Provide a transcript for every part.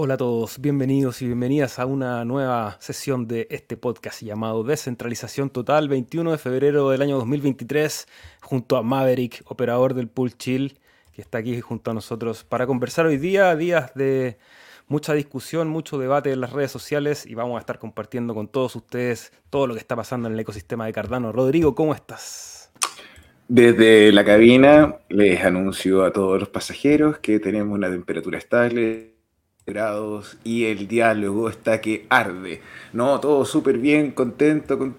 Hola a todos, bienvenidos y bienvenidas a una nueva sesión de este podcast llamado Descentralización Total, 21 de febrero del año 2023, junto a Maverick, operador del Pool Chill, que está aquí junto a nosotros para conversar hoy día, días de mucha discusión, mucho debate en las redes sociales y vamos a estar compartiendo con todos ustedes todo lo que está pasando en el ecosistema de Cardano. Rodrigo, ¿cómo estás? Desde la cabina les anuncio a todos los pasajeros que tenemos una temperatura estable grados y el diálogo está que arde. No, todo súper bien, contento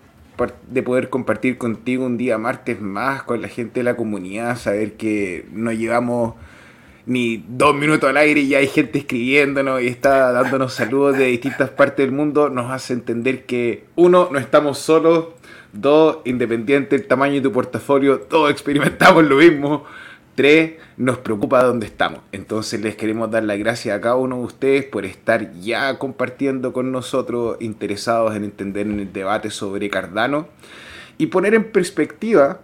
de poder compartir contigo un día martes más con la gente de la comunidad, saber que no llevamos ni dos minutos al aire y ya hay gente escribiéndonos y está dándonos saludos de distintas partes del mundo, nos hace entender que uno, no estamos solos, dos, independiente del tamaño de tu portafolio, todos experimentamos lo mismo. Tres, nos preocupa dónde estamos. Entonces les queremos dar las gracias a cada uno de ustedes por estar ya compartiendo con nosotros, interesados en entender en el debate sobre Cardano y poner en perspectiva,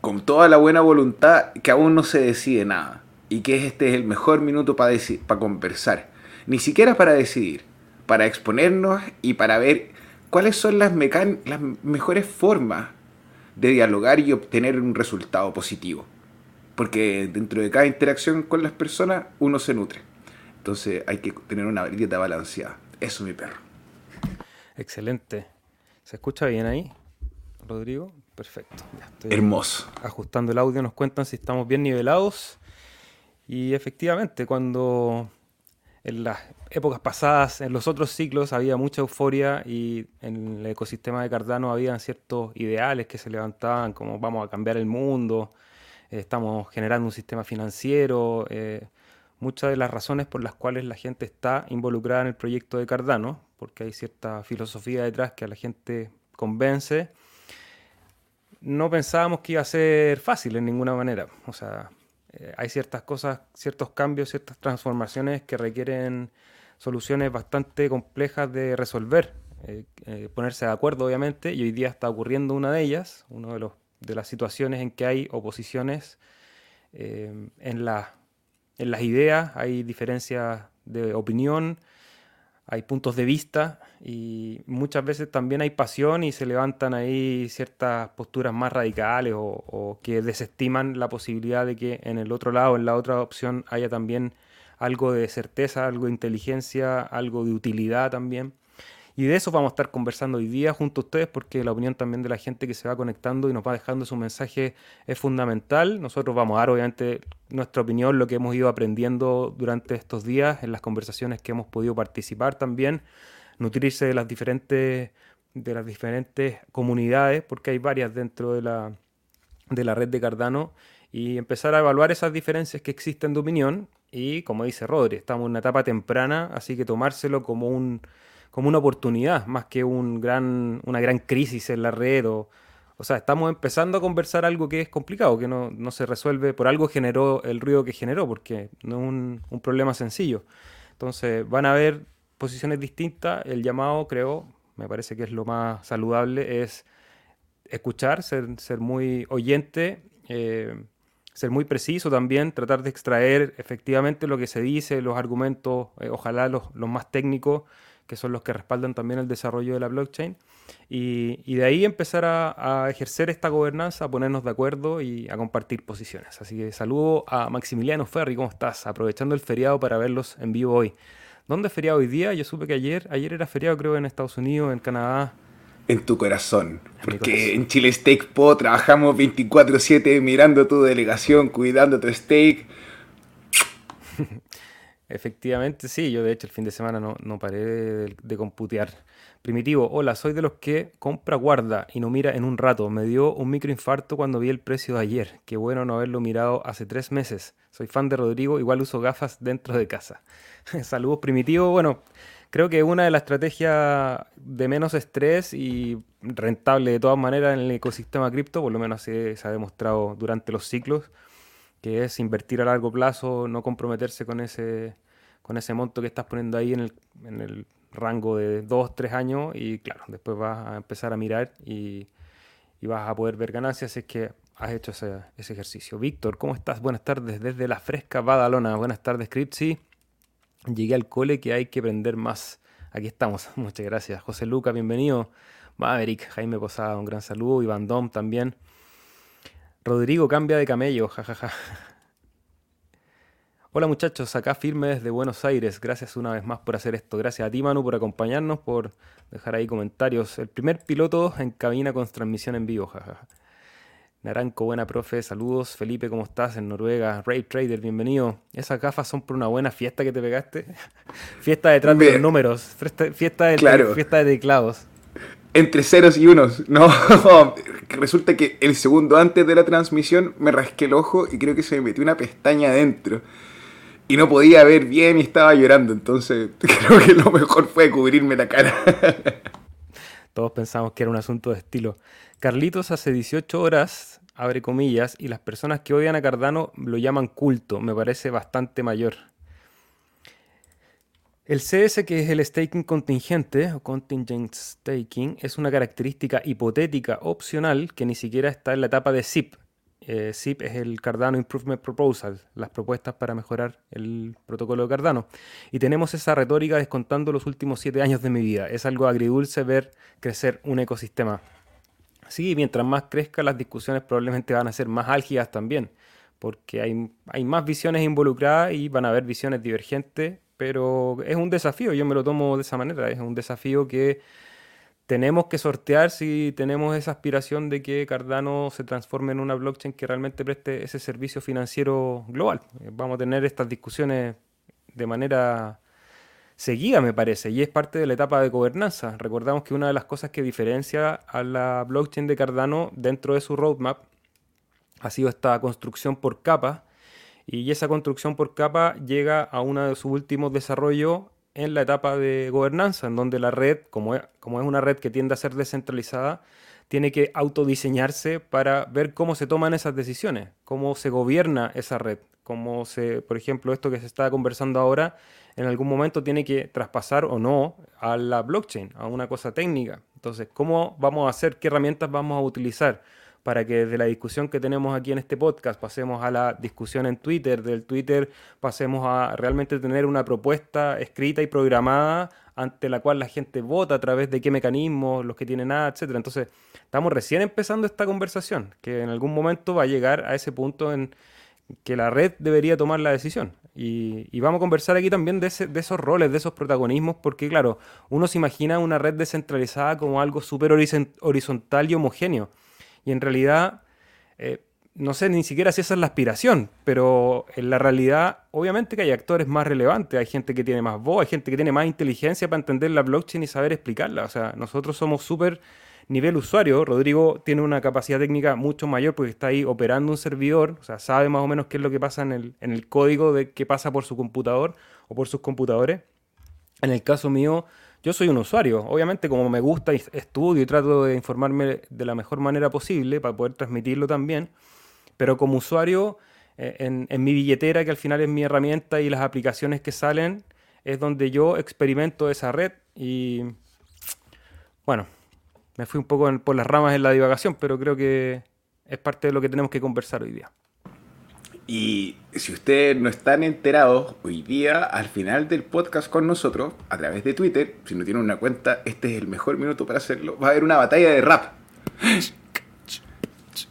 con toda la buena voluntad, que aún no se decide nada y que este es el mejor minuto para, conversar. Ni siquiera para decidir, para exponernos y para ver cuáles son las mejores formas de dialogar y obtener un resultado positivo porque dentro de cada interacción con las personas uno se nutre. Entonces hay que tener una dieta balanceada. Eso, mi perro. Excelente. ¿Se escucha bien ahí, Rodrigo? Perfecto. Hermoso. Ajustando el audio nos cuentan si estamos bien nivelados. Y efectivamente, cuando en las épocas pasadas, en los otros ciclos, había mucha euforia y en el ecosistema de Cardano habían ciertos ideales que se levantaban, como vamos a cambiar el mundo, estamos generando un sistema financiero, eh, muchas de las razones por las cuales la gente está involucrada en el proyecto de Cardano, porque hay cierta filosofía detrás que a la gente convence, no pensábamos que iba a ser fácil en ninguna manera. O sea, eh, hay ciertas cosas, ciertos cambios, ciertas transformaciones que requieren soluciones bastante complejas de resolver. Eh, ponerse de acuerdo, obviamente, y hoy día está ocurriendo una de ellas, uno de los de las situaciones en que hay oposiciones eh, en, en las ideas, hay diferencias de opinión, hay puntos de vista y muchas veces también hay pasión y se levantan ahí ciertas posturas más radicales o, que desestiman la posibilidad de que en el otro lado, en la otra opción, haya también algo de certeza, algo de inteligencia, algo de utilidad también. Y de eso vamos a estar conversando hoy día junto a ustedes porque la opinión también de la gente que se va conectando y nos va dejando su mensaje es fundamental. Nosotros vamos a dar obviamente nuestra opinión, lo que hemos ido aprendiendo durante estos días en las conversaciones que hemos podido participar también, nutrirse de las diferentes, de las diferentes comunidades, porque hay varias dentro de la, de la red de Cardano, y empezar a evaluar esas diferencias que existen de opinión. Y como dice Rodri, estamos en una etapa temprana, así que tomárselo como un como una oportunidad, más que un gran, una gran crisis en la red. O, o sea, estamos empezando a conversar algo que es complicado, que no, no se resuelve, por algo generó el ruido que generó, porque no es un, un problema sencillo. Entonces, van a haber posiciones distintas. El llamado, creo, me parece que es lo más saludable, es escuchar, ser, ser muy oyente, eh, ser muy preciso también, tratar de extraer efectivamente lo que se dice, los argumentos, eh, ojalá los, los, más técnicos, que son los que respaldan también el desarrollo de la blockchain. Y, de ahí empezar a, ejercer esta gobernanza, a ponernos de acuerdo y a compartir posiciones. Así que saludo a Maximiliano Ferri, ¿cómo estás? Aprovechando el feriado para verlos en vivo hoy. ¿Dónde es feriado hoy día? Yo supe que ayer, ayer era feriado creo en Estados Unidos, en Canadá. En tu corazón. porque en Chile Steak Po trabajamos 24/7 mirando tu delegación, cuidando tu steak. Efectivamente, sí. Yo, de hecho, el fin de semana no, no paré de, computear. Primitivo, hola, soy de los que compra, guarda y no mira en un rato. Me dio un microinfarto cuando vi el precio de ayer. Qué bueno no haberlo mirado hace tres meses. Soy fan de Rodrigo, igual uso gafas dentro de casa. Saludos, Primitivo. Bueno, creo que una de las estrategias de menos estrés y rentable de todas maneras en el ecosistema cripto, por lo menos se ha demostrado durante los ciclos, que es invertir a largo plazo, no comprometerse con ese, con ese monto que estás poniendo ahí en el, en el rango de 2, 3 años y claro, después vas a empezar a mirar y, y vas a poder ver ganancias si es que has hecho ese, ese, ejercicio. Víctor, ¿cómo estás? Buenas tardes desde la fresca Badalona. Buenas tardes, Cripsy. Llegué al cole que hay que aprender más. Aquí estamos. Muchas gracias. José Luca, bienvenido. Maverick, Jaime Posada, un gran saludo. Iván Dom también. Rodrigo cambia de camello, jajaja. Hola muchachos, acá firme desde Buenos Aires. Gracias una vez más por hacer esto. Gracias a ti Manu por acompañarnos, por dejar ahí comentarios. El primer piloto en cabina con transmisión en vivo, jajaja. Naranco, buena profe, saludos. Felipe, ¿cómo estás? En Noruega. Ray Trader, bienvenido. Esas gafas son por una buena fiesta que te pegaste. fiesta detrás de los números. Fiesta de, fiesta de teclados entre ceros y unos. No, resulta que el segundo antes de la transmisión me rasqué el ojo y creo que se me metió una pestaña adentro. Y no podía ver bien y estaba llorando. Entonces creo que lo mejor fue cubrirme la cara. Todos pensamos que era un asunto de estilo. Carlitos hace 18 horas, abre comillas, y las personas que odian a Cardano lo llaman culto. Me parece bastante mayor. El CS, que es el staking contingente o contingent staking, es una característica hipotética opcional que ni siquiera está en la etapa de SIP. Eh, SIP es el Cardano Improvement Proposal, las propuestas para mejorar el protocolo de Cardano. Y tenemos esa retórica descontando los últimos siete años de mi vida. Es algo agridulce ver crecer un ecosistema. Sí, mientras más crezca, las discusiones probablemente van a ser más álgidas también, porque hay, hay más visiones involucradas y van a haber visiones divergentes pero es un desafío, yo me lo tomo de esa manera, es un desafío que tenemos que sortear si tenemos esa aspiración de que Cardano se transforme en una blockchain que realmente preste ese servicio financiero global. Eh, vamos a tener estas discusiones de manera seguida, me parece, y es parte de la etapa de gobernanza. Recordamos que una de las cosas que diferencia a la blockchain de Cardano dentro de su roadmap ha sido esta construcción por capas y esa construcción por capa llega a uno de sus últimos desarrollos en la etapa de gobernanza, en donde la red, como es, una red que tiende a ser descentralizada, tiene que autodiseñarse para ver cómo se toman esas decisiones, cómo se gobierna esa red, cómo se, por ejemplo, esto que se está conversando ahora, en algún momento tiene que traspasar o no a la blockchain, a una cosa técnica. Entonces, ¿cómo vamos a hacer? ¿Qué herramientas vamos a utilizar? Para que de la discusión que tenemos aquí en este podcast pasemos a la discusión en Twitter, del Twitter pasemos a realmente tener una propuesta escrita y programada ante la cual la gente vota a través de qué mecanismos, los que tienen nada, etcétera. Entonces, estamos recién empezando esta conversación, que en algún momento va a llegar a ese punto en que la red debería tomar la decisión. Y, vamos a conversar aquí también de, de, esos roles, de esos protagonismos, porque claro, uno se imagina una red descentralizada como algo súper horizontal y homogéneo. Y en realidad, eh, no sé ni siquiera si esa es la aspiración, pero en la realidad, obviamente que hay actores más relevantes, hay gente que tiene más voz, hay gente que tiene más inteligencia para entender la blockchain y saber explicarla. O sea, nosotros somos súper nivel usuario. Rodrigo tiene una capacidad técnica mucho mayor porque está ahí operando un servidor, o sea, sabe más o menos qué es lo que pasa en el, en el código de qué pasa por su computador o por sus computadores. En el caso mío, yo soy un usuario, obviamente como me gusta, estudio y trato de informarme de la mejor manera posible para poder transmitirlo también, pero como usuario, eh, en, mi billetera, que al final es mi herramienta y las aplicaciones que salen, es donde yo experimento esa red y bueno, me fui un poco por las ramas en la divagación, pero creo que es parte de lo que tenemos que conversar hoy día. Y si ustedes no están enterados, hoy día, al final del podcast con nosotros, a través de Twitter, si no tienen una cuenta, este es el mejor minuto para hacerlo, va a haber una batalla de rap.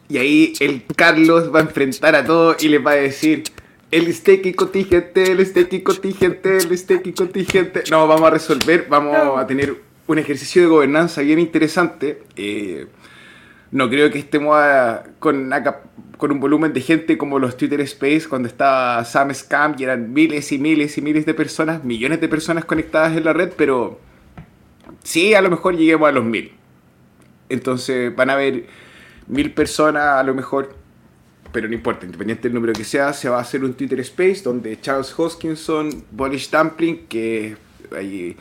Y ahí el Carlos va a enfrentar a todos y les va a decir, el staking contingente, el staking contingente, el staking contingente. No, vamos a resolver, vamos a tener un ejercicio de gobernanza bien interesante. Eh, no creo que estemos con, con un volumen de gente como los Twitter Space cuando estaba Sam Scam y eran miles y miles y miles de personas, millones de personas conectadas en la red, pero sí, a lo mejor lleguemos a los mil. Entonces van a haber mil personas a lo mejor, pero no importa, independiente del número que sea, se va a hacer un Twitter Space donde Charles Hoskinson, Polish Dumpling, que hay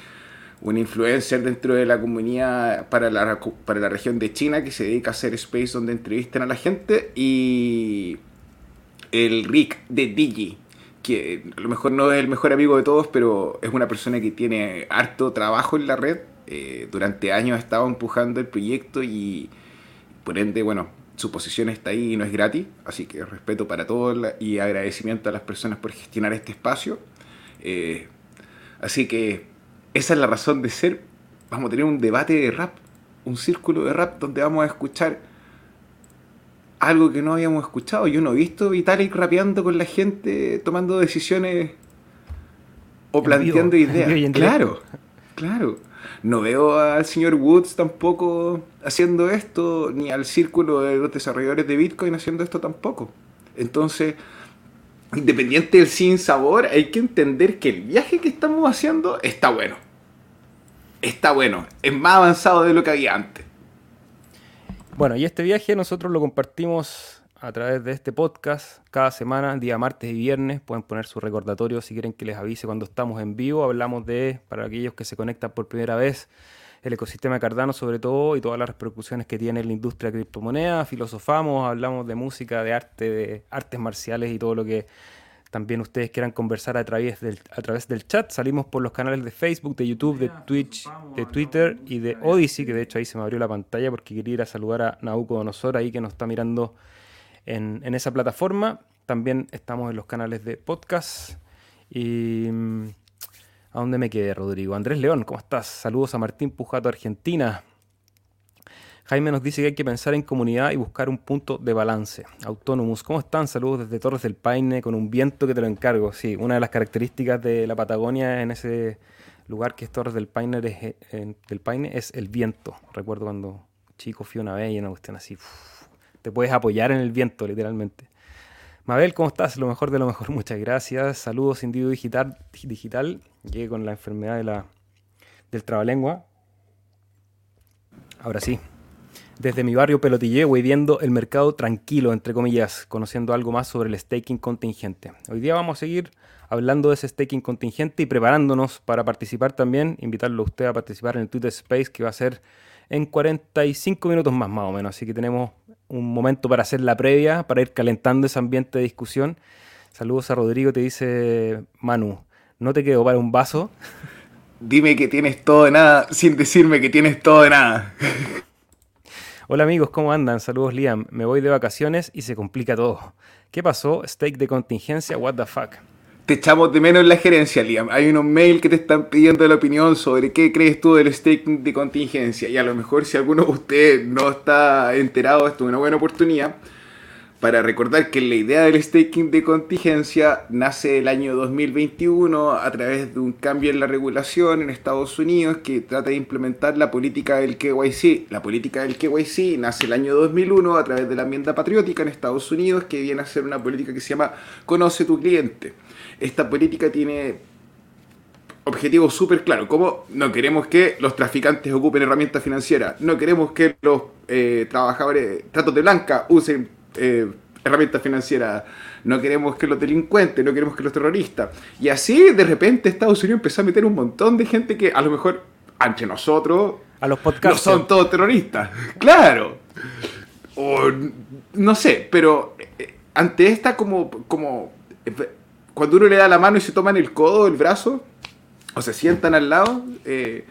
un influencer dentro de la comunidad para la, para la región de China que se dedica a hacer space donde entrevistan a la gente y el Rick de Digi que a lo mejor no es el mejor amigo de todos pero es una persona que tiene harto trabajo en la red eh, durante años ha estado empujando el proyecto y por ende bueno su posición está ahí y no es gratis así que respeto para todos y agradecimiento a las personas por gestionar este espacio. Eh, Así que esa es la razón de ser. Vamos a tener un debate de rap, un círculo de rap donde vamos a escuchar algo que no habíamos escuchado. Yo no he visto Vitalik rapeando con la gente, tomando decisiones o planteando ideas. claro, claro. No veo al señor Woods tampoco haciendo esto, ni al círculo de los desarrolladores de Bitcoin haciendo esto tampoco. Entonces, independiente del sin sabor, hay que entender que el viaje que estamos haciendo está bueno. Está bueno, es más avanzado de lo que había antes. Bueno, y este viaje nosotros lo compartimos a través de este podcast cada semana, día martes y viernes. Pueden poner su recordatorio si quieren que les avise cuando estamos en vivo. Hablamos de, para aquellos que se conectan por primera vez, el ecosistema Cardano sobre todo y todas las repercusiones que tiene en la industria de criptomonedas. Filosofamos, hablamos de música, de arte, de artes marciales y todo lo que también ustedes quieran conversar a través, del, a través del chat. Salimos por los canales de Facebook, de YouTube, de Twitch, de Twitter y de Odyssey, que de hecho ahí se me abrió la pantalla porque quería ir a saludar a Nabucodonosor ahí que nos está mirando en, en esa plataforma. También estamos en los canales de podcast. Y mm, ¿A dónde me quedé, Rodrigo? Andrés León, ¿cómo estás? Saludos a Martín Pujato, Argentina. Jaime nos dice que hay que pensar en comunidad y buscar un punto de balance. Autónomos, ¿cómo están? Saludos desde Torres del Paine con un viento que te lo encargo. Sí, una de las características de la Patagonia en ese lugar que es Torres del Paine es, eh, del Paine es el viento. Recuerdo cuando chico fui una vez y una cuestión así. te puedes apoyar en el viento, literalmente. Mabel, ¿cómo estás? Lo mejor de lo mejor, muchas gracias. Saludos, Individuo Digital. digital. Llegué con la enfermedad de la, del trabalengua. Ahora sí, desde mi barrio Pelotillé voy viendo el mercado tranquilo, entre comillas, conociendo algo más sobre el staking contingente. Hoy día vamos a seguir hablando de ese staking contingente y preparándonos para participar también, invitarlo a usted a participar en el Twitter Space que va a ser en 45 minutos más más o menos, así que tenemos un momento para hacer la previa, para ir calentando ese ambiente de discusión. Saludos a Rodrigo, te dice Manu, no te quedo para un vaso. Dime que tienes todo de nada sin decirme que tienes todo de nada. Hola amigos, ¿cómo andan? Saludos Liam. Me voy de vacaciones y se complica todo. ¿Qué pasó? Stake de contingencia, what the fuck. Te echamos de menos en la gerencia, Liam. Hay unos mails que te están pidiendo la opinión sobre qué crees tú del stake de contingencia. Y a lo mejor si alguno de ustedes no está enterado, esto es una buena oportunidad para recordar que la idea del staking de contingencia nace el año 2021 a través de un cambio en la regulación en Estados Unidos que trata de implementar la política del KYC. La política del KYC nace el año 2001 a través de la enmienda patriótica en Estados Unidos que viene a ser una política que se llama Conoce tu cliente. Esta política tiene objetivos súper claros, como no queremos que los traficantes ocupen herramientas financieras, no queremos que los eh, trabajadores, tratos de blanca, usen eh, herramientas financieras, no queremos que los delincuentes, no queremos que los terroristas. Y así de repente Estados Unidos empezó a meter un montón de gente que a lo mejor ante nosotros a los podcasts no son todos terroristas. Claro. O no sé, pero eh, ante esta como como eh, cuando uno le da la mano y se toman el codo, el brazo o se sientan al lado, ese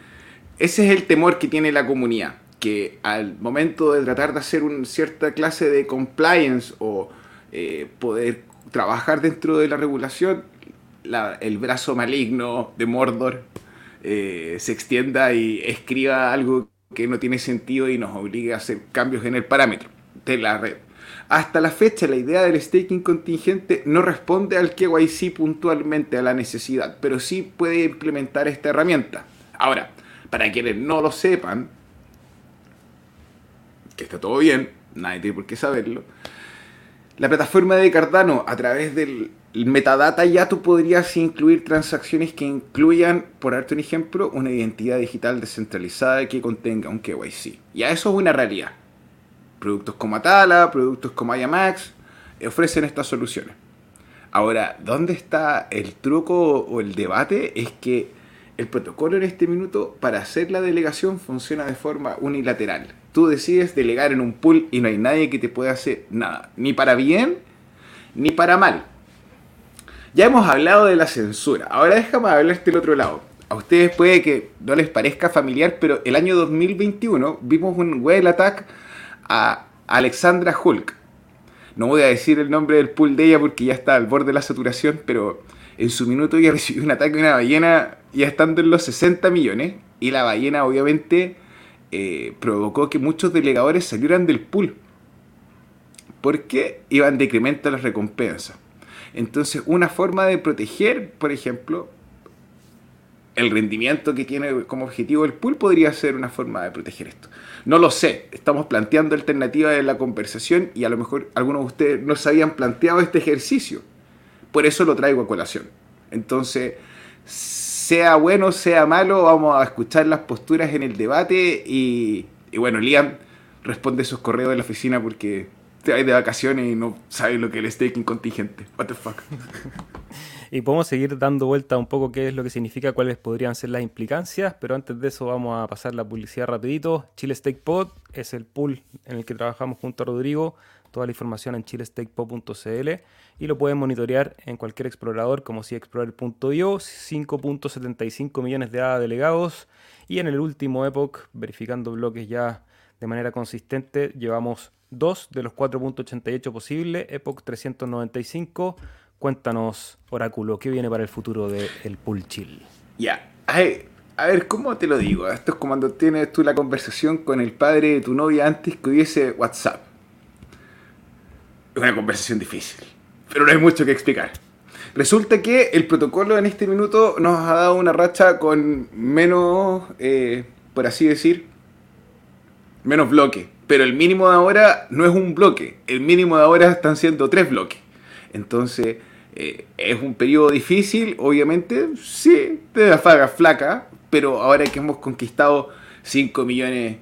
es el temor que tiene la comunidad que al momento de tratar de hacer una cierta clase de compliance o eh, poder trabajar dentro de la regulación, el brazo maligno de Mordor eh, se extienda y escriba algo que no tiene sentido y nos obligue a hacer cambios en el parámetro de la red. Hasta la fecha, la idea del staking contingente no responde al KYC puntualmente a la necesidad, pero sí puede implementar esta herramienta. Ahora, para quienes no lo sepan, que está todo bien, nadie tiene por qué saberlo. La plataforma de Cardano, a través del metadata, ya tú podrías incluir transacciones que incluyan, por darte un ejemplo, una identidad digital descentralizada que contenga un KYC. Ya eso es una realidad. Productos como Atala, productos como IAMAX ofrecen estas soluciones. Ahora, ¿dónde está el truco o el debate? Es que el protocolo en este minuto para hacer la delegación funciona de forma unilateral tú decides delegar en un pool y no hay nadie que te pueda hacer nada, ni para bien ni para mal. Ya hemos hablado de la censura, ahora déjame hablarte del otro lado. A ustedes puede que no les parezca familiar, pero el año 2021 vimos un whale attack a Alexandra Hulk. No voy a decir el nombre del pool de ella porque ya está al borde de la saturación, pero en su minuto había recibido un ataque de una ballena ya estando en los 60 millones y la ballena obviamente eh, provocó que muchos delegadores salieran del pool porque iban decremento las recompensas. Entonces, una forma de proteger, por ejemplo, el rendimiento que tiene como objetivo el pool podría ser una forma de proteger esto. No lo sé, estamos planteando alternativas de la conversación y a lo mejor algunos de ustedes no se habían planteado este ejercicio. Por eso lo traigo a colación. Entonces, sea bueno, sea malo, vamos a escuchar las posturas en el debate y, bueno, Liam responde esos correos de la oficina porque te vas de vacaciones y no sabes lo que es el staking contingente. What the fuck. y podemos seguir dando vuelta un poco qué es lo que significa, cuáles podrían ser las implicancias, pero antes de eso vamos a pasar la publicidad rapidito. Chile Stake Pod es el pool en el que trabajamos junto a Rodrigo. Toda la información en chilestakepod.cl y lo pueden monitorear en cualquier explorador como si explorer.io, 5.75 millones de ADA delegados y en el último Epoch, verificando bloques ya de manera consistente, llevamos dos de los 4.88 posibles, Epoch 395 Cuéntanos, Oráculo, ¿qué viene para el futuro del el pool chill? Ya, a ver, ¿cómo te lo digo? Esto es como cuando tienes tú la conversación con el padre de tu novia antes que hubiese WhatsApp. Una conversación difícil, pero no hay mucho que explicar. Resulta que el protocolo en este minuto nos ha dado una racha con menos, eh, por así decir, menos bloque. Pero el mínimo de ahora no es un bloque. El mínimo de ahora están siendo tres bloques. Entonces, eh, es un periodo difícil, obviamente, sí, de la faga flaca, pero ahora que hemos conquistado 5 millones,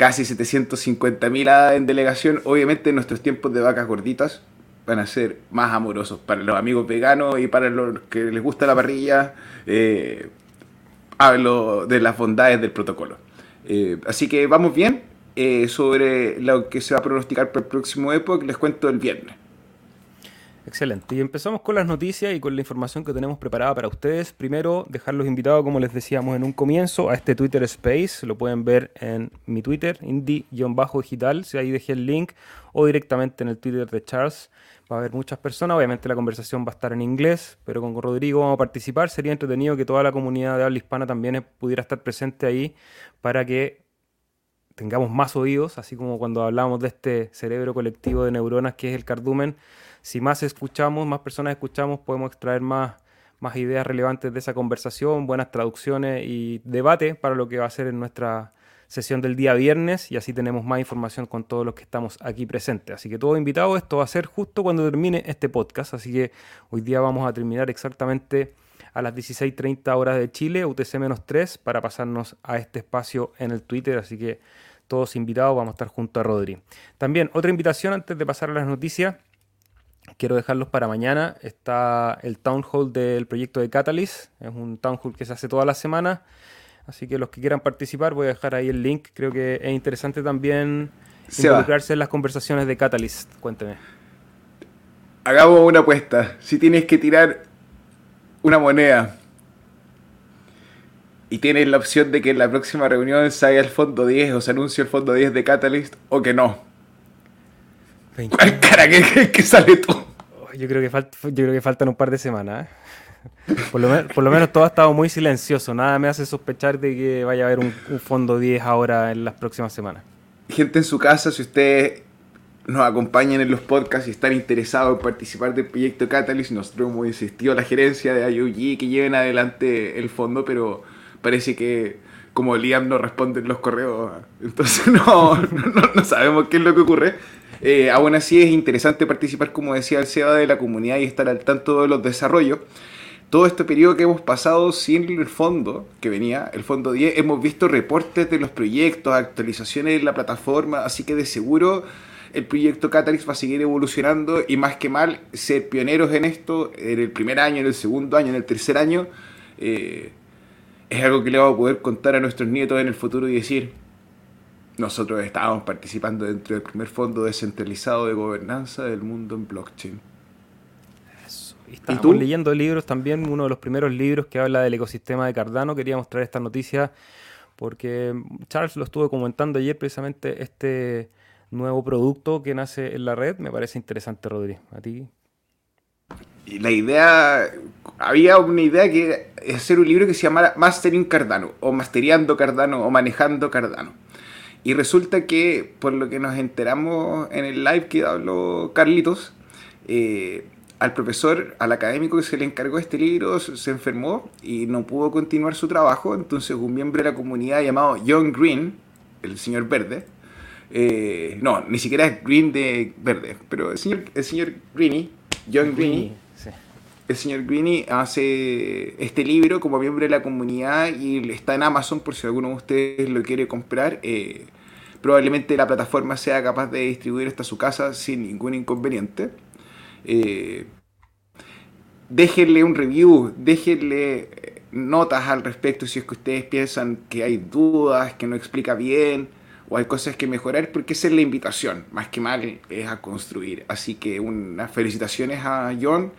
casi 750 mil en delegación, obviamente nuestros tiempos de vacas gorditas van a ser más amorosos para los amigos veganos y para los que les gusta la parrilla. Eh, hablo de las bondades del protocolo. Eh, así que vamos bien. sobre lo que se va a pronosticar para el próximo época, les cuento el viernes. Excelente. Y empezamos con las noticias y con la información que tenemos preparada para ustedes. Primero, dejarlos invitados, como les decíamos en un comienzo, a este Twitter Space. Lo pueden ver en mi Twitter, indie-digital, si ahí dejé el link, o directamente en el Twitter de Charles. Va a haber muchas personas, obviamente la conversación va a estar en inglés, pero con Rodrigo vamos a participar. Sería entretenido que toda la comunidad de habla hispana también pudiera estar presente ahí para que tengamos más oídos, así como cuando hablamos de este cerebro colectivo de neuronas que es el cardumen si más escuchamos, más personas escuchamos, podemos extraer más, más ideas relevantes de esa conversación, buenas traducciones y debate para lo que va a ser en nuestra sesión del día viernes y así tenemos más información con todos los que estamos aquí presentes. Así que todo invitado, esto va a ser justo cuando termine este podcast, así que hoy día vamos a terminar exactamente a las 16.30 horas de Chile, UTC-3, para pasarnos a este espacio en el Twitter, así que todos invitados, vamos a estar junto a Rodri. También otra invitación antes de pasar a las noticias quiero dejarlos para mañana. Está el town hall del proyecto de Catalyst. Es un town hall que se hace toda la semana. Así que los que quieran participar, voy a dejar ahí el link. Creo que es interesante también involucrarse en las conversaciones de Catalyst. Cuénteme. Hagamos una apuesta. Si tienes que tirar una moneda y tienes la opción de que en la próxima reunión salga el fondo 10 o se anuncie el fondo 10 de Catalyst o que no ¿Cuál cara que, sale tú? Yo creo que, yo creo que faltan un par de semanas. ¿eh? Por, lo menos todo ha estado muy silencioso. Nada me hace sospechar de que vaya a haber un, fondo 10 ahora en las próximas semanas. Gente en su casa, si ustedes nos acompañan en los podcasts y están interesados en participar del proyecto Catalyst, nosotros hemos insistido a la gerencia de IOG que lleven adelante el fondo, pero parece que como Liam no responde en los correos, entonces no, no sabemos qué es lo que ocurre. Eh, aún así es interesante participar, como decía el SEBA, de la comunidad y estar al tanto de los desarrollos. Todo este periodo que hemos pasado sin el fondo que venía, el fondo 10, hemos visto reportes de los proyectos, actualizaciones de la plataforma, así que de seguro el proyecto Catalyst va a seguir evolucionando y más que mal ser pioneros en esto en el primer año, en el segundo año, en el tercer año, eh, es algo que le vamos a poder contar a nuestros nietos en el futuro y decir, nosotros estábamos participando dentro del primer fondo descentralizado de gobernanza del mundo en blockchain. Eso. Y estamos leyendo libros también, uno de los primeros libros que habla del ecosistema de Cardano. Quería mostrar esta noticia porque Charles lo estuvo comentando ayer precisamente este nuevo producto que nace en la red. Me parece interesante, Rodri. ¿A ti? la idea, había una idea que es hacer un libro que se llamara Mastering Cardano, o Masteriando Cardano, o Manejando Cardano. Y resulta que, por lo que nos enteramos en el live que habló Carlitos, eh, al profesor, al académico que se le encargó este libro, se enfermó y no pudo continuar su trabajo. Entonces, un miembro de la comunidad llamado John Green, el señor verde, eh, no, ni siquiera es Green de verde, pero el señor, el señor Greeny, John Greeny, el señor Greeny hace este libro como miembro de la comunidad y está en Amazon por si alguno de ustedes lo quiere comprar. Eh, probablemente la plataforma sea capaz de distribuir hasta su casa sin ningún inconveniente. Eh, déjenle un review, déjenle eh, notas al respecto si es que ustedes piensan que hay dudas, que no explica bien o hay cosas que mejorar, porque esa es la invitación, más que mal es a construir. Así que unas felicitaciones a John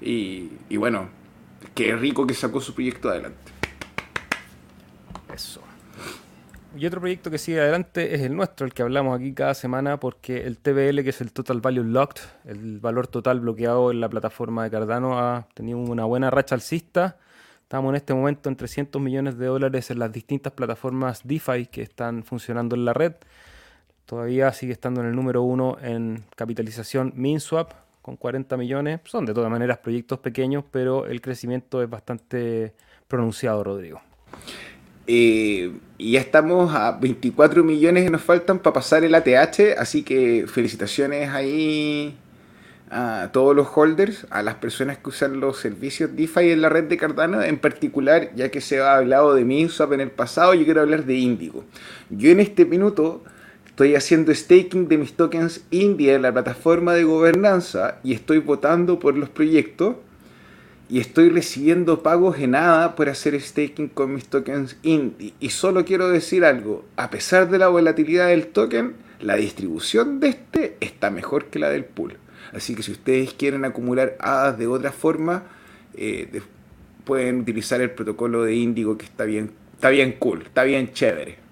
y, bueno, qué rico que sacó su proyecto adelante. Eso. Y otro proyecto que sigue adelante es el nuestro, el que hablamos aquí cada semana, porque el TBL, que es el Total Value Locked, el valor total bloqueado en la plataforma de Cardano, ha tenido una buena racha alcista. Estamos en este momento en 300 millones de dólares en las distintas plataformas DeFi que están funcionando en la red. Todavía sigue estando en el número uno en capitalización MinSwap, con 40 millones. Son de todas maneras proyectos pequeños, pero el crecimiento es bastante pronunciado, Rodrigo. Eh, y ya estamos a 24 millones que nos faltan para pasar el ATH, así que felicitaciones ahí a todos los holders, a las personas que usan los servicios DeFi en la red de Cardano, en particular, ya que se ha hablado de MinSwap en el pasado, yo quiero hablar de Indigo. Yo en este minuto Estoy haciendo staking de mis tokens India en la plataforma de gobernanza y estoy votando por los proyectos y estoy recibiendo pagos en nada por hacer staking con mis tokens India. Y solo quiero decir algo, a pesar de la volatilidad del token, la distribución de este está mejor que la del pool. Así que si ustedes quieren acumular hadas de otra forma, eh, pueden utilizar el protocolo de Indigo que está bien, está bien cool, está bien chévere.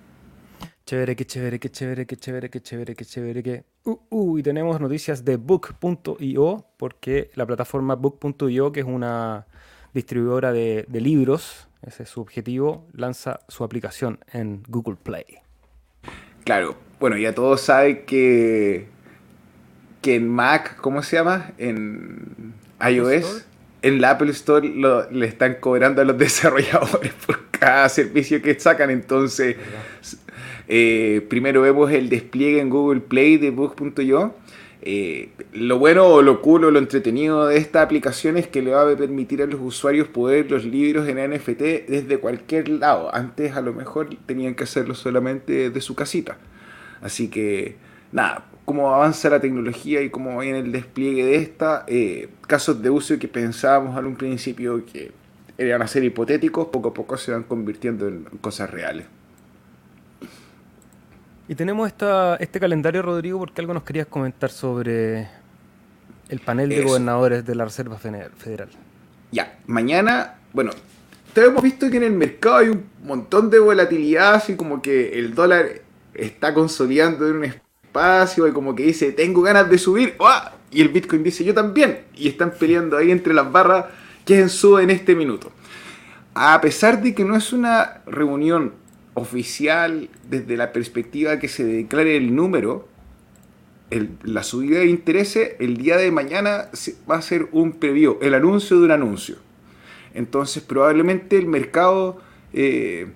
Chévere, qué chévere, qué chévere, qué chévere, qué chévere, qué chévere, qué... Uh, uh, y tenemos noticias de Book.io, porque la plataforma Book.io, que es una distribuidora de, libros, ese es su objetivo, lanza su aplicación en Google Play. Claro, bueno, ya todos saben que, que en Mac, ¿cómo se llama? En iOS, en la Apple Store le están cobrando a los desarrolladores por cada servicio que sacan, entonces... Eh, primero vemos el despliegue en Google Play de Book.io. Eh, lo bueno o lo cool o lo entretenido de esta aplicación es que le va a permitir a los usuarios poder los libros en NFT desde cualquier lado. Antes a lo mejor tenían que hacerlo solamente de su casita. Así que nada, cómo avanza la tecnología y cómo va en el despliegue de esta, eh, casos de uso que pensábamos al un principio que eran a ser hipotéticos, poco a poco se van convirtiendo en cosas reales. Y tenemos esta, este calendario, Rodrigo, porque algo nos querías comentar sobre el panel de gobernadores de la Reserva Federal. Ya, mañana, bueno, hemos visto que en el mercado hay un montón de volatilidad, así como que el dólar está consolidando en un espacio y como que dice, tengo ganas de subir, y el Bitcoin dice, yo también, y están peleando ahí entre las barras, quién sube en este minuto. A pesar de que no es una reunión oficial desde la perspectiva que se declare el número, la subida de intereses, el día de mañana va a ser un previo, el anuncio de un anuncio. Entonces probablemente el mercado eh,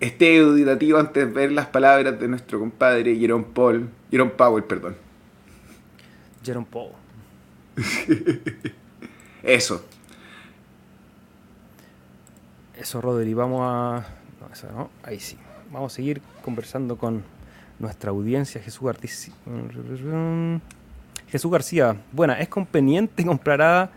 esté auditativo antes de ver las palabras de nuestro compadre Jerome Paul, Jerome Powell, perdón. Jerome Paul. Eso. Eso, Rodri, vamos a. No, Ahí sí. Vamos a seguir conversando con nuestra audiencia, Jesús García. Jesús García, buena, ¿es conveniente comprar a...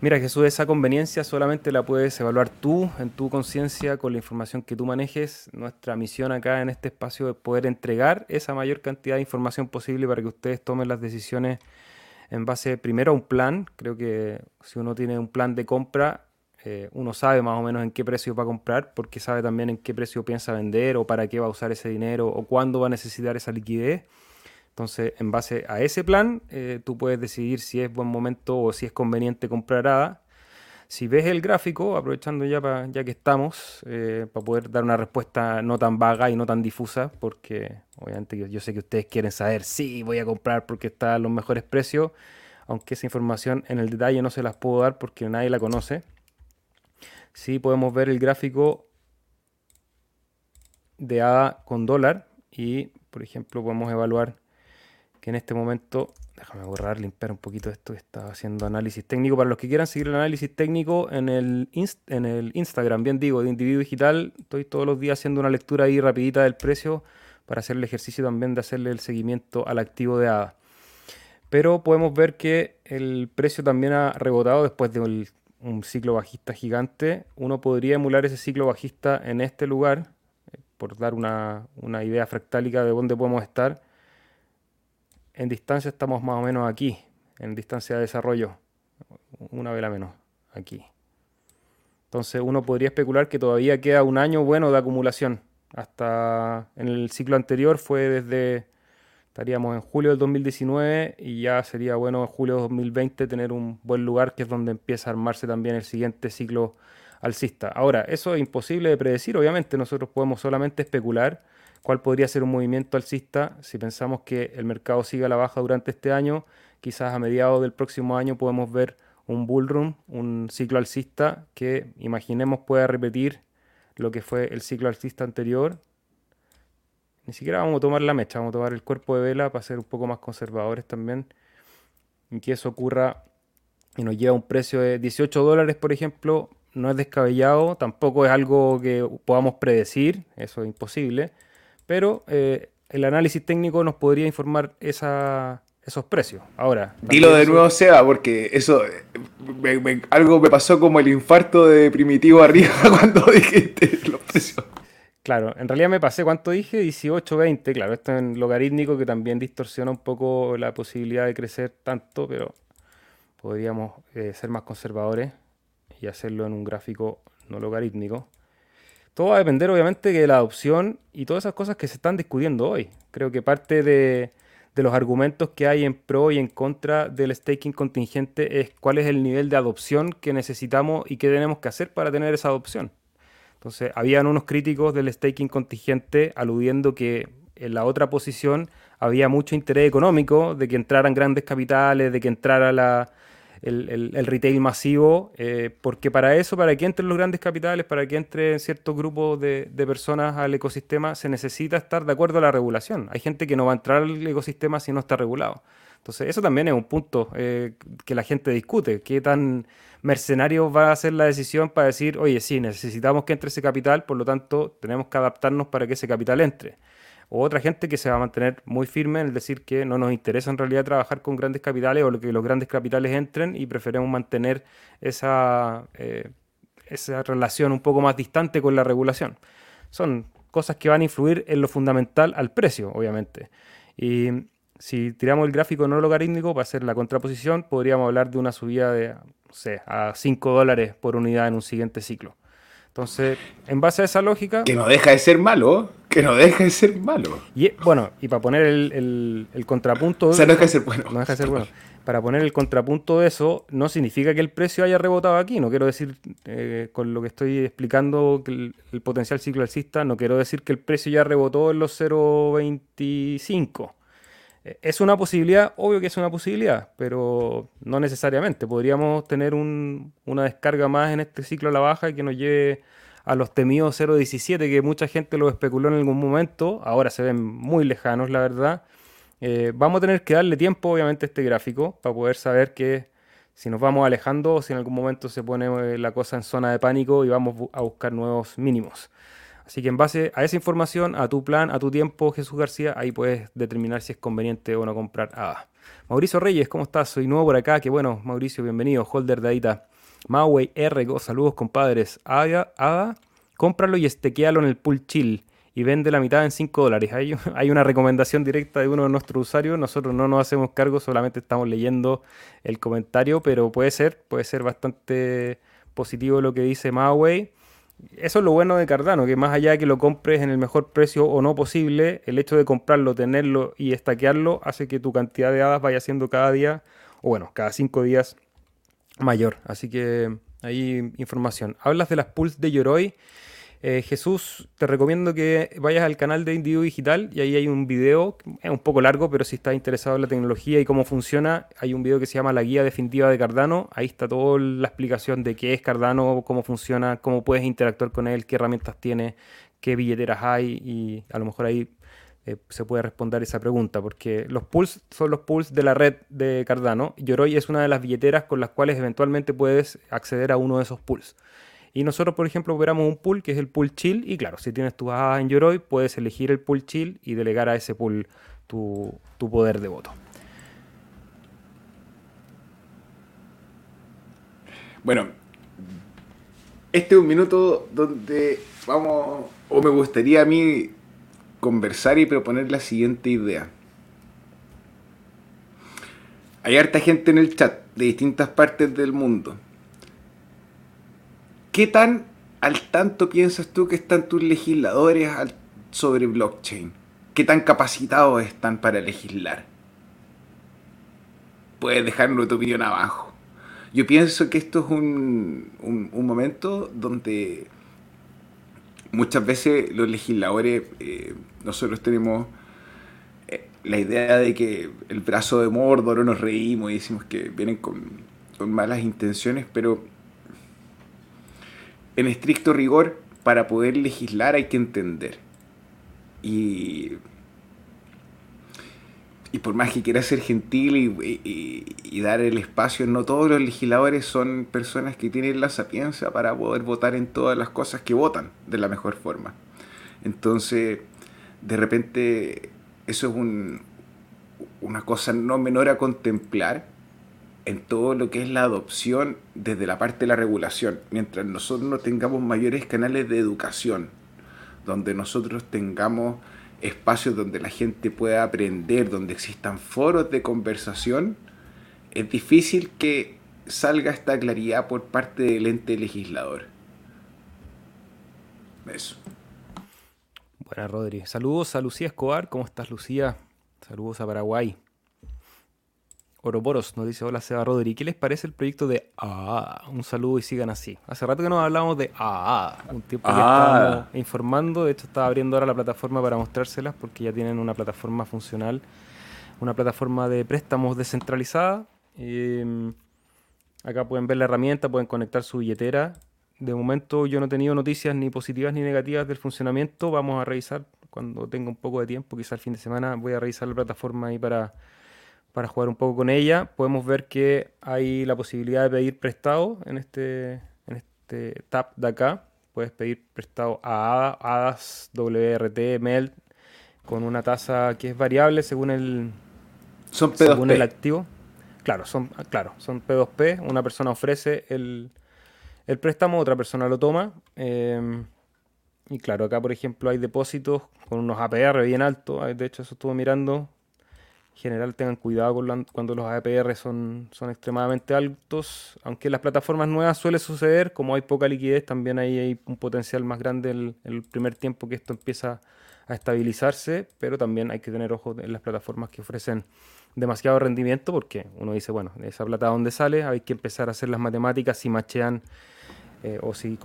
Mira, Jesús, esa conveniencia solamente la puedes evaluar tú, en tu conciencia, con la información que tú manejes. Nuestra misión acá en este espacio es poder entregar esa mayor cantidad de información posible para que ustedes tomen las decisiones en base primero a un plan. Creo que si uno tiene un plan de compra, eh, uno sabe más o menos en qué precio va a comprar, porque sabe también en qué precio piensa vender o para qué va a usar ese dinero o cuándo va a necesitar esa liquidez. Entonces, en base a ese plan, eh, tú puedes decidir si es buen momento o si es conveniente comprar ADA. Si ves el gráfico, aprovechando ya, ya que estamos, eh, para poder dar una respuesta no tan vaga y no tan difusa, porque obviamente yo, yo, sé que ustedes quieren saber, sí, voy a comprar porque está a los mejores precios, aunque esa información en el detalle no se las puedo dar porque nadie la conoce. Sí podemos ver el gráfico de ADA con dólar y, por ejemplo, podemos evaluar en este momento, déjame borrar, limpiar un poquito esto que estaba haciendo análisis técnico. Para los que quieran seguir el análisis técnico en el, en el Instagram, bien digo, de Individuo Digital, estoy todos los días haciendo una lectura ahí rapidita del precio para hacer el ejercicio también de hacerle el seguimiento al activo de ADA. Pero podemos ver que el precio también ha rebotado después de un, ciclo bajista gigante. Uno podría emular ese ciclo bajista en este lugar, eh, por dar una, una idea fractálica de dónde podemos estar en distancia estamos más o menos aquí, en distancia de desarrollo, una vela menos, aquí. Entonces uno podría especular que todavía queda un año bueno de acumulación. Hasta en el ciclo anterior fue desde, estaríamos en julio del 2019 y ya sería bueno en julio de 2020 tener un buen lugar que es donde empieza a armarse también el siguiente ciclo alcista. Ahora, eso es imposible de predecir, obviamente nosotros podemos solamente especular cuál podría ser un movimiento alcista si pensamos que el mercado sigue a la baja durante este año. Quizás a mediados del próximo año podemos ver un bull run, un ciclo alcista que imaginemos pueda repetir lo que fue el ciclo alcista anterior. Ni siquiera vamos a tomar la mecha, vamos a tomar el cuerpo de vela para ser un poco más conservadores también. Y que eso ocurra y nos lleva a un precio de 18 dólares, por ejemplo, no es descabellado, tampoco es algo que podamos predecir, eso es imposible pero eh, el análisis técnico nos podría informar esos precios. Ahora. Dilo de nuevo, Seba, porque eso. algo me pasó como el infarto de primitivo arriba cuando dijiste los precios. Claro, en realidad me pasé, ¿cuánto dije? 18, 20. Claro, esto es en logarítmico que también distorsiona un poco la posibilidad de crecer tanto, pero podríamos eh, ser más conservadores y hacerlo en un gráfico no logarítmico. Todo va a depender obviamente de la adopción y todas esas cosas que se están discutiendo hoy. Creo que parte de, los argumentos que hay en pro y en contra del staking contingente es cuál es el nivel de adopción que necesitamos y qué tenemos que hacer para tener esa adopción. Entonces, habían unos críticos del staking contingente aludiendo que en la otra posición había mucho interés económico de que entraran grandes capitales, de que entrara la, el, retail masivo, eh, porque para eso, para que entren los grandes capitales, para que entren ciertos grupos de, personas al ecosistema, se necesita estar de acuerdo a la regulación. Hay gente que no va a entrar al ecosistema si no está regulado. Entonces, eso también es un punto eh, que la gente discute. ¿Qué tan mercenario va a ser la decisión para decir, oye, sí, necesitamos que entre ese capital, por lo tanto, tenemos que adaptarnos para que ese capital entre? o otra gente que se va a mantener muy firme en decir que no nos interesa en realidad trabajar con grandes capitales o que los grandes capitales entren y preferimos mantener esa, eh, esa relación un poco más distante con la regulación. Son cosas que van a influir en lo fundamental al precio, obviamente. Y si tiramos el gráfico no logarítmico para hacer la contraposición, podríamos hablar de una subida de, no sé, a 5 dólares por unidad en un siguiente ciclo. Entonces, en base a esa lógica... Que no deja de ser malo, que no deja de ser malo. Y bueno, y para poner el, contrapunto... O sea, no deja de ser bueno. No deja de ser bueno. Para poner el contrapunto de eso, no significa que el precio haya rebotado aquí. No quiero decir, eh, con lo que estoy explicando, que el, el, potencial ciclo alcista, no quiero decir que el precio ya rebotó en los 0.25. Eh, es una posibilidad, obvio que es una posibilidad, pero no necesariamente. Podríamos tener una descarga más en este ciclo a la baja que nos lleve a los temidos 0.17, que mucha gente lo especuló en algún momento, ahora se ven muy lejanos, la verdad. Eh, vamos a tener que darle tiempo, obviamente, a este gráfico para poder saber que si nos vamos alejando o si en algún momento se pone eh, la cosa en zona de pánico y vamos a buscar nuevos mínimos. Así que en base a esa información, a tu plan, a tu tiempo, Jesús García, ahí puedes determinar si es conveniente o no comprar ADA. Mauricio Reyes, ¿cómo estás? Soy nuevo por acá. Qué bueno, Mauricio, bienvenido. Holder de Adita. Mauway R, saludos compadres. ADA, ADA, cómpralo y estequealo en el pool chill y vende la mitad en 5 dólares. Hay, hay, una recomendación directa de uno de nuestros usuarios. Nosotros no nos hacemos cargo, solamente estamos leyendo el comentario, pero puede ser, puede ser bastante positivo lo que dice Mauway. Eso es lo bueno de Cardano, que más allá de que lo compres en el mejor precio o no posible, el hecho de comprarlo, tenerlo y estaquearlo hace que tu cantidad de hadas vaya siendo cada día, o bueno, cada cinco días mayor. Así que ahí información. Hablas de las pools de Yoroi. Eh, Jesús, te recomiendo que vayas al canal de Individuo Digital y ahí hay un video, es un poco largo, pero si estás interesado en la tecnología y cómo funciona, hay un video que se llama La Guía Definitiva de Cardano. Ahí está toda la explicación de qué es Cardano, cómo funciona, cómo puedes interactuar con él, qué herramientas tiene, qué billeteras hay y a lo mejor ahí eh, se puede responder esa pregunta, porque los pools son los pools de la red de Cardano. Yoroi es una de las billeteras con las cuales eventualmente puedes acceder a uno de esos pools. Y nosotros, por ejemplo, operamos un pool que es el pool chill. Y claro, si tienes tu ADA en Yoroi, puedes elegir el pool chill y delegar a ese pool tu, poder de voto. Bueno, este es un minuto donde vamos, o me gustaría a mí conversar y proponer la siguiente idea. Hay harta gente en el chat de distintas partes del mundo ¿Qué tan al tanto piensas tú que están tus legisladores sobre blockchain? ¿Qué tan capacitados están para legislar? Puedes dejarlo tu opinión abajo. Yo pienso que esto es un, momento donde muchas veces los legisladores, eh, nosotros tenemos eh, la idea de que el brazo de Mordor nos reímos y decimos que vienen con, con malas intenciones, pero en estricto rigor, para poder legislar hay que entender. Y, y por más que quiera ser gentil y, dar el espacio, no todos los legisladores son personas que tienen la sapiencia para poder votar en todas las cosas que votan de la mejor forma. Entonces, de repente, eso es un, una cosa no menor a contemplar en todo lo que es la adopción desde la parte de la regulación, mientras nosotros no tengamos mayores canales de educación, donde nosotros tengamos espacios donde la gente pueda aprender, donde existan foros de conversación, es difícil que salga esta claridad por parte del ente legislador. Eso. Buenas, Rodri. Saludos a Lucía Escobar. ¿Cómo estás, Lucía? Saludos a Paraguay. Oroboros nos dice, hola Seba Rodri, ¿qué les parece el proyecto de AA? Un saludo y sigan así. Hace rato que nos hablamos de AA, un tiempo que ah. estábamos informando, de hecho estaba abriendo ahora la plataforma para mostrárselas porque ya tienen una plataforma funcional, una plataforma de préstamos descentralizada. Em, acá pueden ver la herramienta, pueden conectar su billetera. De momento yo no he tenido noticias ni positivas ni negativas del funcionamiento, vamos a revisar cuando tenga un poco de tiempo, quizá el fin de semana voy a revisar la plataforma ahí para para jugar un poco con ella. Podemos ver que hay la posibilidad de pedir prestado en este, en este tab de acá. Puedes pedir prestado a ADA, ADAS, WRT, MELT, con una tasa que es variable según el, son P2P. según el activo. Claro, son, claro, son P2P. Una persona ofrece el, el préstamo, otra persona lo toma. Eh, y claro, acá por ejemplo hay depósitos con unos APR bien altos. De hecho, eso estuvo mirando general tengan cuidado cuando los APR son, son extremadamente altos, aunque en las plataformas nuevas suele suceder, como hay poca liquidez, también hay un potencial más grande en el, primer tiempo que esto empieza a estabilizarse, pero también hay que tener ojo en las plataformas que ofrecen demasiado rendimiento, porque uno dice, bueno, esa plata dónde sale, hay que empezar a hacer las matemáticas si machean eh, o si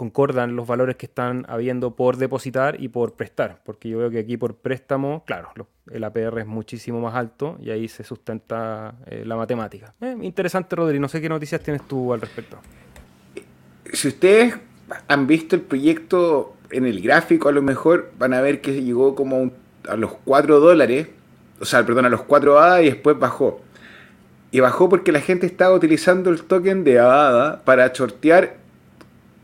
concordan los valores que están habiendo por depositar y por prestar, porque yo veo que aquí por préstamo, claro, el APR es muchísimo más alto y ahí se sustenta eh, la matemática. Eh, interesante, Rodri, no sé qué noticias tienes tú al respecto. Si ustedes han visto el proyecto en el gráfico, a lo mejor van a ver que llegó como a los 4 dólares, o sea, perdón, a los 4 ADA y después bajó. Y bajó porque la gente estaba utilizando el token de ADA para shortear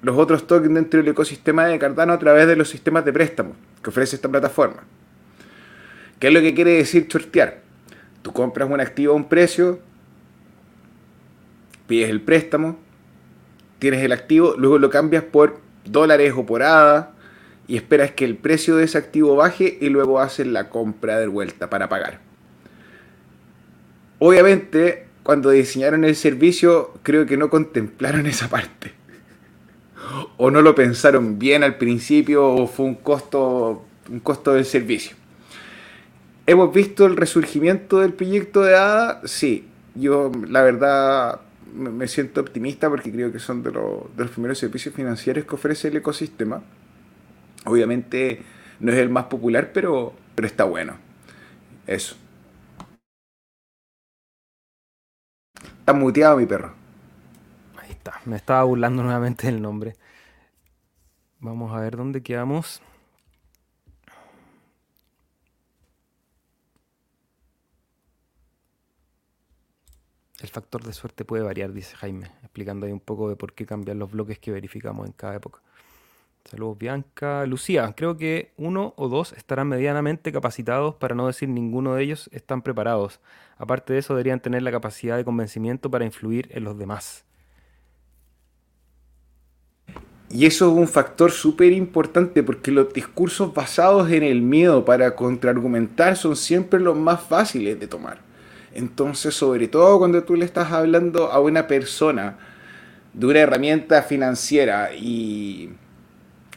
los otros tokens dentro del ecosistema de Cardano a través de los sistemas de préstamo que ofrece esta plataforma. ¿Qué es lo que quiere decir shortear? Tú compras un activo a un precio, pides el préstamo, tienes el activo, luego lo cambias por dólares o por ADA y esperas que el precio de ese activo baje y luego haces la compra de vuelta para pagar. Obviamente, cuando diseñaron el servicio, creo que no contemplaron esa parte. O no lo pensaron bien al principio o fue un costo, un costo del servicio. ¿Hemos visto el resurgimiento del proyecto de ADA? Sí, yo la verdad me siento optimista porque creo que son de, los primeros servicios financieros que ofrece el ecosistema. Obviamente no es el más popular, pero, pero está bueno. Eso. Está muteado mi perro. Ahí está. Me estaba burlando nuevamente del nombre. Vamos a ver dónde quedamos. El factor de suerte puede variar, dice Jaime, explicando ahí un poco de por qué cambian los bloques que verificamos en cada época. Saludos Bianca. Lucía, creo que uno o dos estarán medianamente capacitados, para no decir ninguno de ellos están preparados. Aparte de eso, deberían tener la capacidad de convencimiento para influir en los demás. Y eso es un factor súper importante porque los discursos basados en el miedo para contraargumentar son siempre los más fáciles de tomar. Entonces, sobre todo cuando tú le estás hablando a una persona de una herramienta financiera y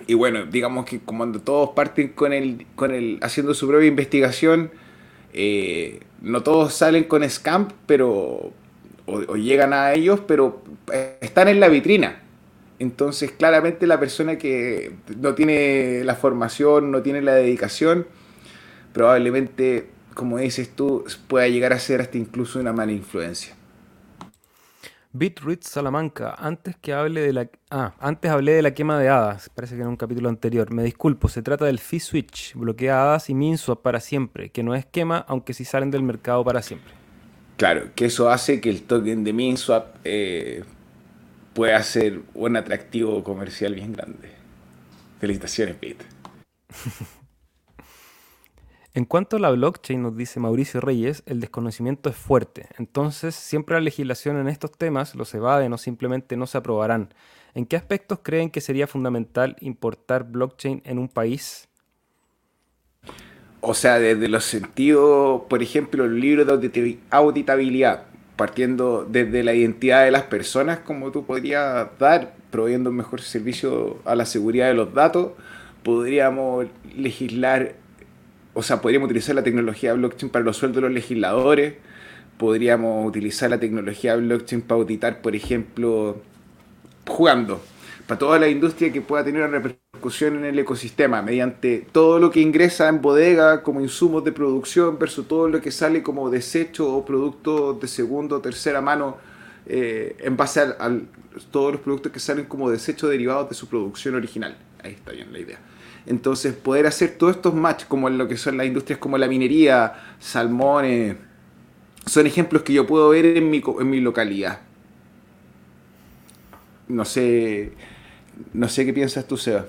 y bueno, digamos que cuando todos parten con el, con el, haciendo su propia investigación, eh, no todos salen con Scamp, pero, o, llegan a ellos, pero están en la vitrina. Entonces, claramente la persona que no tiene la formación, no tiene la dedicación, probablemente, como dices tú, pueda llegar a ser hasta incluso una mala influencia. Bitruit Salamanca, antes que hable de la... Ah, antes hablé de la quema de hadas, parece que en un capítulo anterior. Me disculpo, se trata del fee switch, bloquea hadas y MinSwap para siempre, que no es quema, aunque sí salen del mercado para siempre. Claro, que eso hace que el token de MinSwap eh, pueda ser un atractivo comercial bien grande. Felicitaciones, Bit. En cuanto a la blockchain, nos dice Mauricio Reyes, el desconocimiento es fuerte. Entonces, siempre la legislación en estos temas los evaden o simplemente no se aprobarán. ¿En qué aspectos creen que sería fundamental importar blockchain en un país? O sea, desde los sentidos, por ejemplo, el libro de auditabilidad, partiendo desde la identidad de las personas, como tú podrías dar, proveyendo un mejor servicio a la seguridad de los datos, podríamos legislar o sea, podríamos utilizar la tecnología blockchain para los sueldos de los legisladores, podríamos utilizar la tecnología blockchain para auditar, por ejemplo, jugando, para toda la industria que pueda tener una repercusión en el ecosistema, mediante todo lo que ingresa en bodega como insumos de producción versus todo lo que sale como desecho o producto de segunda o tercera mano, eh, en base a todos los productos que salen como desechos derivados de su producción original. Ahí está bien la idea. Entonces, poder hacer todos estos match, como en lo que son las industrias como la minería, salmones, son ejemplos que yo puedo ver en mi, en mi localidad. No sé, no sé qué piensas tú, Seba.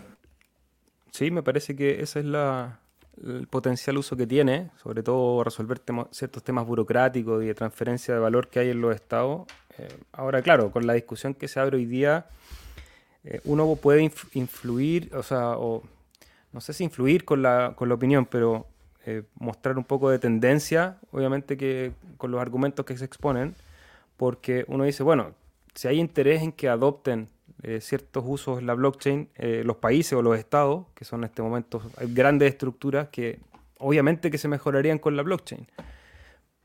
Sí, me parece que ese es la, el potencial uso que tiene, sobre todo resolver ciertos temas burocráticos y de transferencia de valor que hay en los estados. Eh, ahora, claro, con la discusión que se abre hoy día, eh, uno puede influir, o sea, o no sé si influir con la, con la opinión, pero eh, mostrar un poco de tendencia, obviamente que con los argumentos que se exponen, porque uno dice, bueno, si hay interés en que adopten eh, ciertos usos en la blockchain, eh, los países o los estados, que son en este momento grandes estructuras que obviamente que se mejorarían con la blockchain.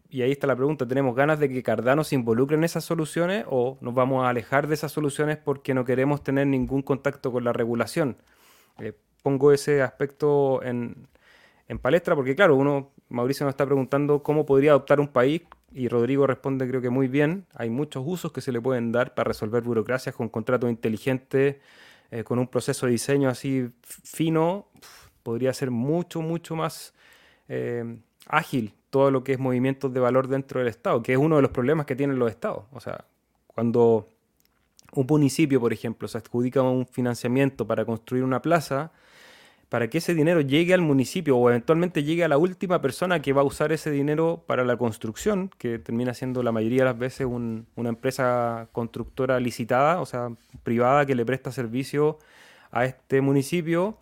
Y ahí está la pregunta, ¿tenemos ganas de que Cardano se involucre en esas soluciones o nos vamos a alejar de esas soluciones porque no queremos tener ningún contacto con la regulación? pongo ese aspecto en, palestra, porque claro, uno, Mauricio nos está preguntando cómo podría adoptar un país y Rodrigo responde creo que muy bien. Hay muchos usos que se le pueden dar para resolver burocracias con contratos inteligentes, eh, con un proceso de diseño así fino. Podría ser mucho, mucho más eh, ágil todo lo que es movimientos de valor dentro del Estado, que es uno de los problemas que tienen los Estados. O sea, cuando un municipio, por ejemplo, se adjudica un financiamiento para construir una plaza, para que ese dinero llegue al municipio o eventualmente llegue a la última persona que va a usar ese dinero para la construcción, que termina siendo la mayoría de las veces una empresa constructora licitada, o sea, privada que le presta servicio a este municipio.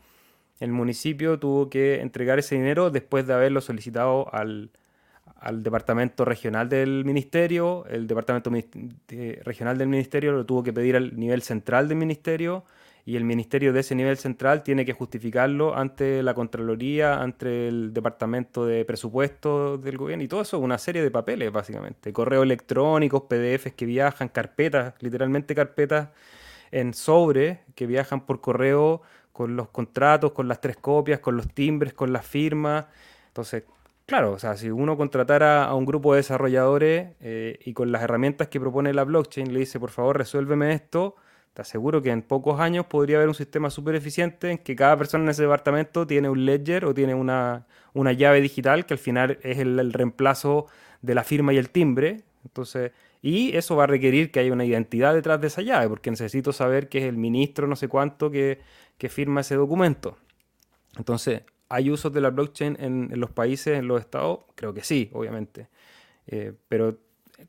El municipio tuvo que entregar ese dinero después de haberlo solicitado al, al departamento regional del ministerio, el departamento regional del ministerio lo tuvo que pedir al nivel central del ministerio y el ministerio de ese nivel central tiene que justificarlo ante la Contraloría, ante el Departamento de Presupuestos del gobierno y todo eso, una serie de papeles básicamente, correos electrónicos, PDFs que viajan, carpetas, literalmente carpetas en sobre que viajan por correo con los contratos, con las tres copias, con los timbres, con las firmas. Entonces, claro, o sea, si uno contratara a un grupo de desarrolladores eh, y con las herramientas que propone la blockchain le dice, por favor, resuélveme esto, te aseguro que en pocos años podría haber un sistema súper eficiente en que cada persona en ese departamento tiene un ledger o tiene una, llave digital que al final es el, reemplazo de la firma y el timbre. Entonces, y eso va a requerir que haya una identidad detrás de esa llave, porque necesito saber que es el ministro no sé cuánto que, firma ese documento. Entonces, ¿hay usos de la blockchain en, los países, en los estados? Creo que sí, obviamente. Eh, pero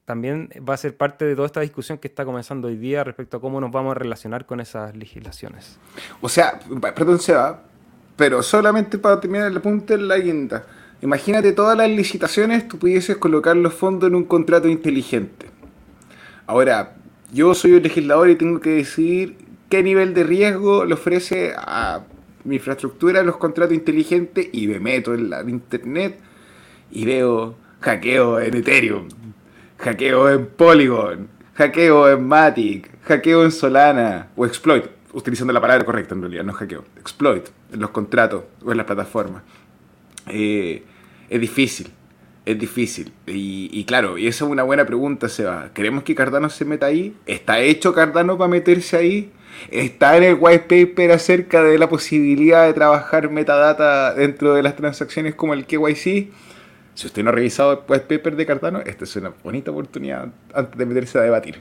también va a ser parte de toda esta discusión que está comenzando hoy día respecto a cómo nos vamos a relacionar con esas legislaciones. O sea, perdón, Seba, pero solamente para terminar el punto en la guinda. Imagínate todas las licitaciones, tú pudieses colocar los fondos en un contrato inteligente. Ahora, yo soy el legislador y tengo que decidir qué nivel de riesgo le ofrece a mi infraestructura los contratos inteligentes y me meto en la internet y veo hackeo en Ethereum hackeo en Polygon, hackeo en Matic, hackeo en Solana o exploit, utilizando la palabra correcta en realidad, no hackeo, exploit en los contratos o en las plataformas. Eh, es difícil, es difícil. Y, claro, y esa es una buena pregunta, Seba. ¿Queremos que Cardano se meta ahí? ¿Está hecho Cardano para meterse ahí? ¿Está en el white paper acerca de la posibilidad de trabajar metadata dentro de las transacciones como el KYC? Si usted no ha revisado el white paper de Cardano, esta es una bonita oportunidad antes de meterse a debatir.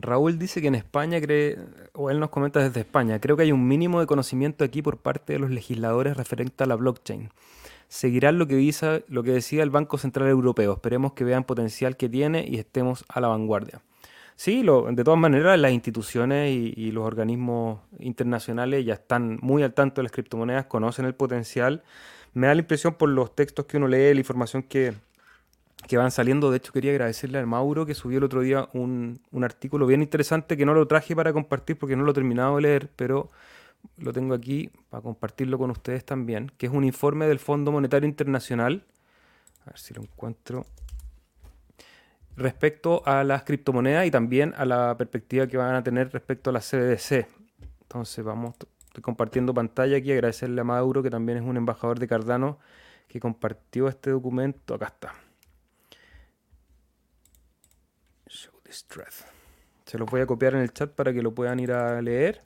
Raúl dice que en España cree, o él nos comenta desde España, creo que hay un mínimo de conocimiento aquí por parte de los legisladores referente a la blockchain. Seguirán lo que, dice, lo que decía el Banco Central Europeo. Esperemos que vean potencial que tiene y estemos a la vanguardia. Sí, lo, de todas maneras, las instituciones y, y, los organismos internacionales ya están muy al tanto de las criptomonedas, conocen el potencial me da la impresión por los textos que uno lee, la información que, van saliendo. De hecho, quería agradecerle al Mauro que subió el otro día un, artículo bien interesante que no lo traje para compartir porque no lo he terminado de leer, pero lo tengo aquí para compartirlo con ustedes también, que es un informe del Fondo Monetario Internacional. A ver si lo encuentro. Respecto a las criptomonedas y también a la perspectiva que van a tener respecto a la CBDC. Entonces vamos compartiendo pantalla aquí, agradecerle a Mauro, que también es un embajador de Cardano, que compartió este documento. Acá está. Show this Se los voy a copiar en el chat para que lo puedan ir a leer.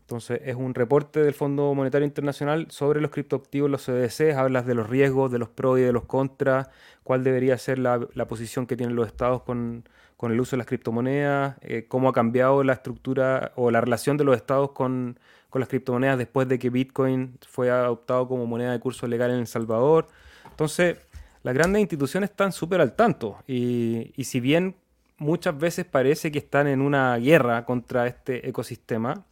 Entonces, es un reporte del Fondo Monetario Internacional sobre los criptoactivos, los CDC. Hablas de los riesgos, de los pros y de los contras, cuál debería ser la, la posición que tienen los estados con, con el uso de las criptomonedas, eh, cómo ha cambiado la estructura o la relación de los estados con, las criptomonedas después de que Bitcoin fue adoptado como moneda de curso legal en El Salvador. Entonces, las grandes instituciones están súper al tanto y, si bien muchas veces parece que están en una guerra contra este ecosistema,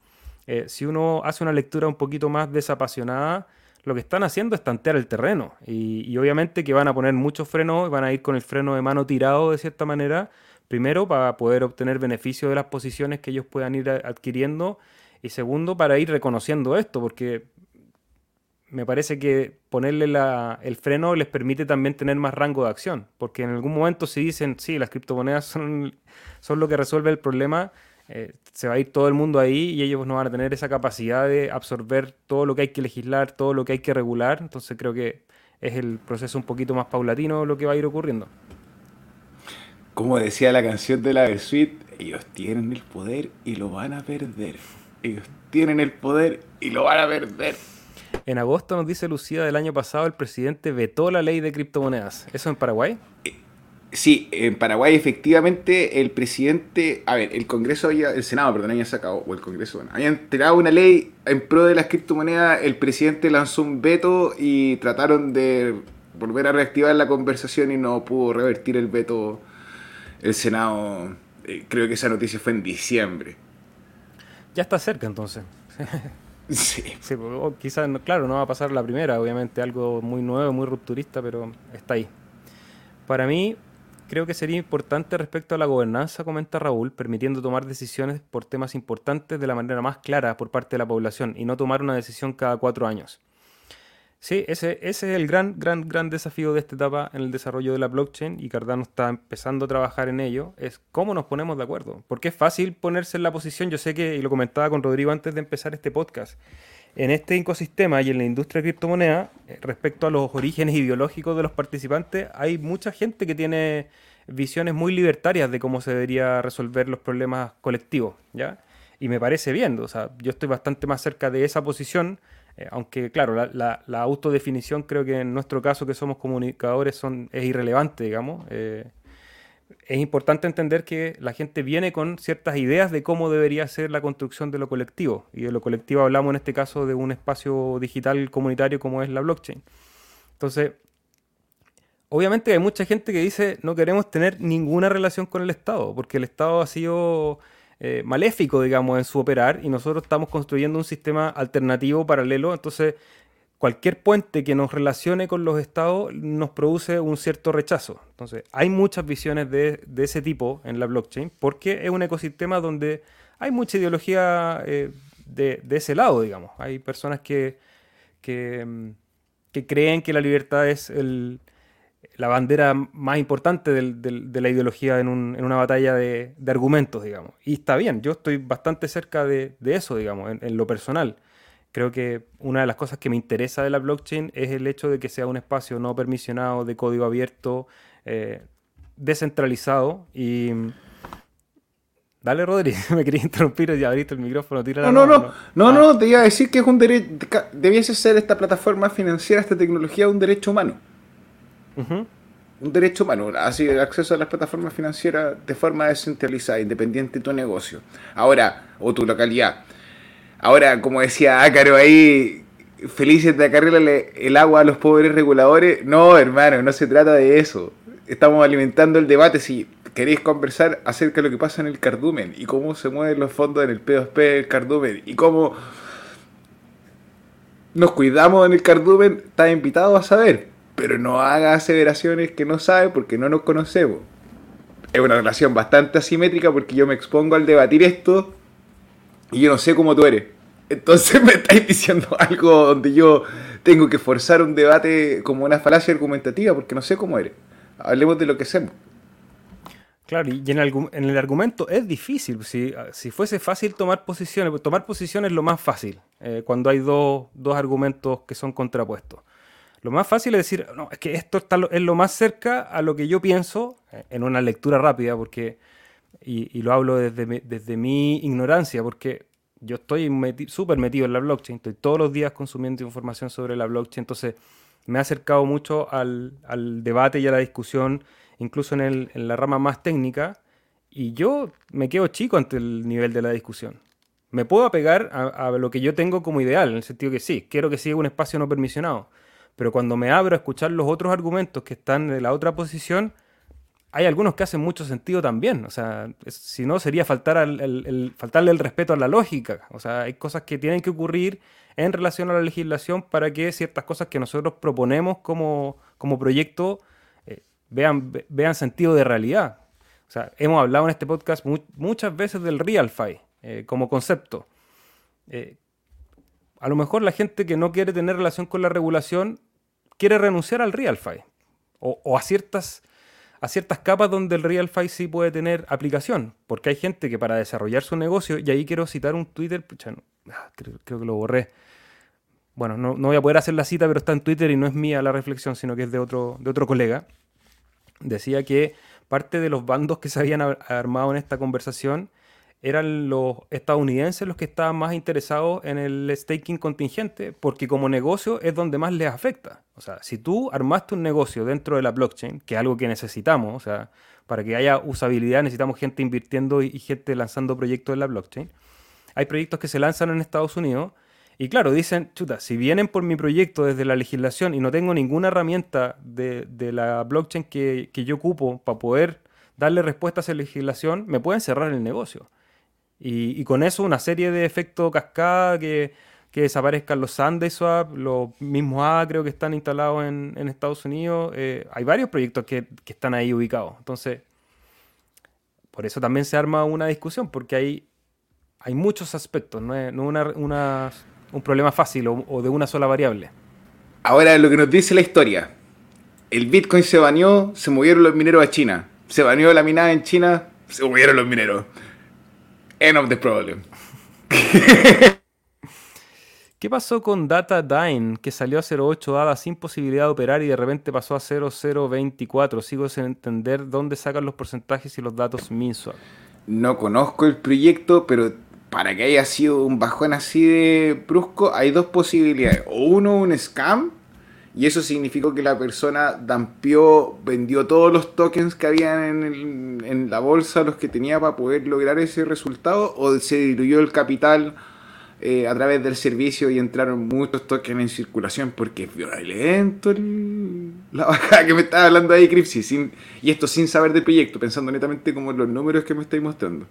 eh, si uno hace una lectura un poquito más desapasionada, lo que están haciendo es tantear el terreno y, y obviamente que van a poner muchos frenos, van a ir con el freno de mano tirado de cierta manera, Primero, para poder obtener beneficio de las posiciones que ellos puedan ir adquiriendo. Y segundo, para ir reconociendo esto, porque me parece que ponerle el freno les permite también tener más rango de acción. Porque en algún momento si dicen, sí, las criptomonedas son, lo que resuelve el problema, eh, se va a ir todo el mundo ahí y ellos no van a tener esa capacidad de absorber todo lo que hay que legislar, todo lo que hay que regular. Entonces creo que es el proceso un poquito más paulatino lo que va a ir ocurriendo como decía la canción de la Versuit, ellos tienen el poder y lo van a perder. Ellos tienen el poder y lo van a perder. En agosto nos dice Lucía del año pasado el presidente vetó la ley de criptomonedas. ¿Eso en Paraguay? Eh, sí, en Paraguay efectivamente el presidente, a ver, el Congreso había, el Senado, perdón, había sacado, o el Congreso, bueno, habían entregado una ley en pro de las criptomonedas, el presidente lanzó un veto y trataron de volver a reactivar la conversación y no pudo revertir el veto el Senado, eh, creo que esa noticia fue en diciembre. Ya está cerca entonces. sí. quizás, claro, no va a pasar la primera, obviamente algo muy nuevo, muy rupturista, pero está ahí. Para mí, creo que sería importante respecto a la gobernanza, comenta Raúl, permitiendo tomar decisiones por temas importantes de la manera más clara por parte de la población y no tomar una decisión cada cuatro años. Sí, ese, es el gran, gran, gran desafío de esta etapa en el desarrollo de la blockchain y Cardano está empezando a trabajar en ello, es cómo nos ponemos de acuerdo. Porque es fácil ponerse en la posición, yo sé que, y lo comentaba con Rodrigo antes de empezar este podcast, en este ecosistema y en la industria de criptomonedas, eh, respecto a los orígenes ideológicos de los participantes, hay mucha gente que tiene visiones muy libertarias de cómo se debería resolver los problemas colectivos, ¿ya? Y me parece bien, o sea, yo estoy bastante más cerca de esa posición eh, aunque, claro, la, autodefinición creo que en nuestro caso, que somos comunicadores, es irrelevante, digamos. Eh, es importante entender que la gente viene con ciertas ideas de cómo debería ser la construcción de lo colectivo. Y de lo colectivo hablamos en este caso de un espacio digital comunitario como es la blockchain. Entonces, obviamente hay mucha gente que dice no queremos tener ninguna relación con el Estado, porque el Estado ha sido eh, maléfico, digamos, en su operar y nosotros estamos construyendo un sistema alternativo, paralelo. Entonces, cualquier puente que nos relacione con los estados nos produce un cierto rechazo. Entonces, hay muchas visiones de, ese tipo en la blockchain porque es un ecosistema donde hay mucha ideología eh, de, ese lado, digamos. Hay personas que, que, mm, que creen que la libertad es el, la bandera más importante de la ideología en, una batalla de, argumentos, digamos. Y está bien, yo estoy bastante cerca de, eso, digamos, en, lo personal. Creo que una de las cosas que me interesa de la blockchain es el hecho de que sea un espacio no permisionado, de código abierto, eh, descentralizado y... Dale, Rodri, me quería interrumpir y abriste el micrófono, tira no, no, no, no, no, te iba a decir que es un derecho, debiese ser esta plataforma financiera, esta tecnología, un derecho humano. Un derecho humano, así el acceso a las plataformas financieras de forma descentralizada, independiente de tu negocio. Ahora, o tu localidad. Ahora, como decía Ácaro ahí, felices de acarrearle el agua a los pobres reguladores. No, hermano, no se trata de eso. Estamos alimentando el debate si queréis conversar acerca de lo que pasa en el cardumen y cómo se mueven los fondos en el P2P del cardumen y cómo nos cuidamos en el cardumen, estás invitado a saber pero no haga aseveraciones que no sabe porque no nos conocemos. Es una relación bastante asimétrica porque yo me expongo al debatir esto y yo no sé cómo tú eres. Entonces me estáis diciendo algo donde yo tengo que forzar un debate como una falacia argumentativa porque no sé cómo eres. Hablemos de lo que hacemos. Claro, y en el, argumento es difícil. Si, fuese fácil tomar posiciones, tomar posiciones es lo más fácil eh, cuando hay dos argumentos que son contrapuestos. Lo más fácil es decir, no, es que esto está es lo más cerca a lo que yo pienso eh, en una lectura rápida, porque, y, lo hablo desde mi, desde mi ignorancia, porque yo estoy súper metido en la blockchain, estoy todos los días consumiendo información sobre la blockchain, entonces me ha acercado mucho al, debate y a la discusión, incluso en, el, en la rama más técnica, y yo me quedo chico ante el nivel de la discusión. Me puedo apegar a, a, lo que yo tengo como ideal, en el sentido que sí, quiero que siga un espacio no permisionado pero cuando me abro a escuchar los otros argumentos que están en la otra posición, hay algunos que hacen mucho sentido también. O sea, si no, sería faltar el, faltarle el respeto a la lógica. O sea, hay cosas que tienen que ocurrir en relación a la legislación para que ciertas cosas que nosotros proponemos como, como proyecto eh, vean, vean sentido de realidad. O sea, hemos hablado en este podcast muchas veces del RealFi eh, como concepto. Eh, a lo mejor la gente que no quiere tener relación con la regulación quiere renunciar al RealFi o, a, ciertas, a ciertas capas donde el RealFi sí puede tener aplicación, porque hay gente que para desarrollar su negocio, y ahí quiero citar un Twitter, ah, creo, que lo borré. Bueno, no, no, voy a poder hacer la cita, pero está en Twitter y no es mía la reflexión, sino que es de otro, de otro colega. Decía que parte de los bandos que se habían armado en esta conversación eran los estadounidenses los que estaban más interesados en el staking contingente, porque como negocio es donde más les afecta. O sea, si tú armaste un negocio dentro de la blockchain, que es algo que necesitamos, o sea, para que haya usabilidad necesitamos gente invirtiendo y gente lanzando proyectos en la blockchain. Hay proyectos que se lanzan en Estados Unidos y claro, dicen, chuta, si vienen por mi proyecto desde la legislación y no tengo ninguna herramienta de, la blockchain que, que yo ocupo para poder darle respuesta a esa legislación, me pueden cerrar el negocio. Y, con eso una serie de efectos cascada que que desaparezcan los SundaeSwap, los mismos ADA creo que están instalados en, Estados Unidos. Eh, hay varios proyectos que, están ahí ubicados. Entonces, por eso también se arma una discusión, porque hay, hay muchos aspectos, no es, un problema fácil o, de una sola variable. Ahora, lo que nos dice la historia. El Bitcoin se baneó, se movieron los mineros a China. Se baneó la minada en China, se movieron los mineros. End of the problem. ¿Qué pasó con DataDyne, que salió a 0.8 ADA sin posibilidad de operar y de repente pasó a 0.024? Sigo sin entender dónde sacan los porcentajes y los datos mensual. No conozco el proyecto, pero para que haya sido un bajón así de brusco, hay dos posibilidades. O uno, un scam, y eso significó que la persona dampió, vendió todos los tokens que había en, en la bolsa, los que tenía para poder lograr ese resultado, o se diluyó el capital eh, a través del servicio y entraron muchos tokens en circulación porque es violento la bajada que me estaba hablando ahí Cripsy sin, y esto sin saber del proyecto, pensando netamente como los números que me estáis mostrando.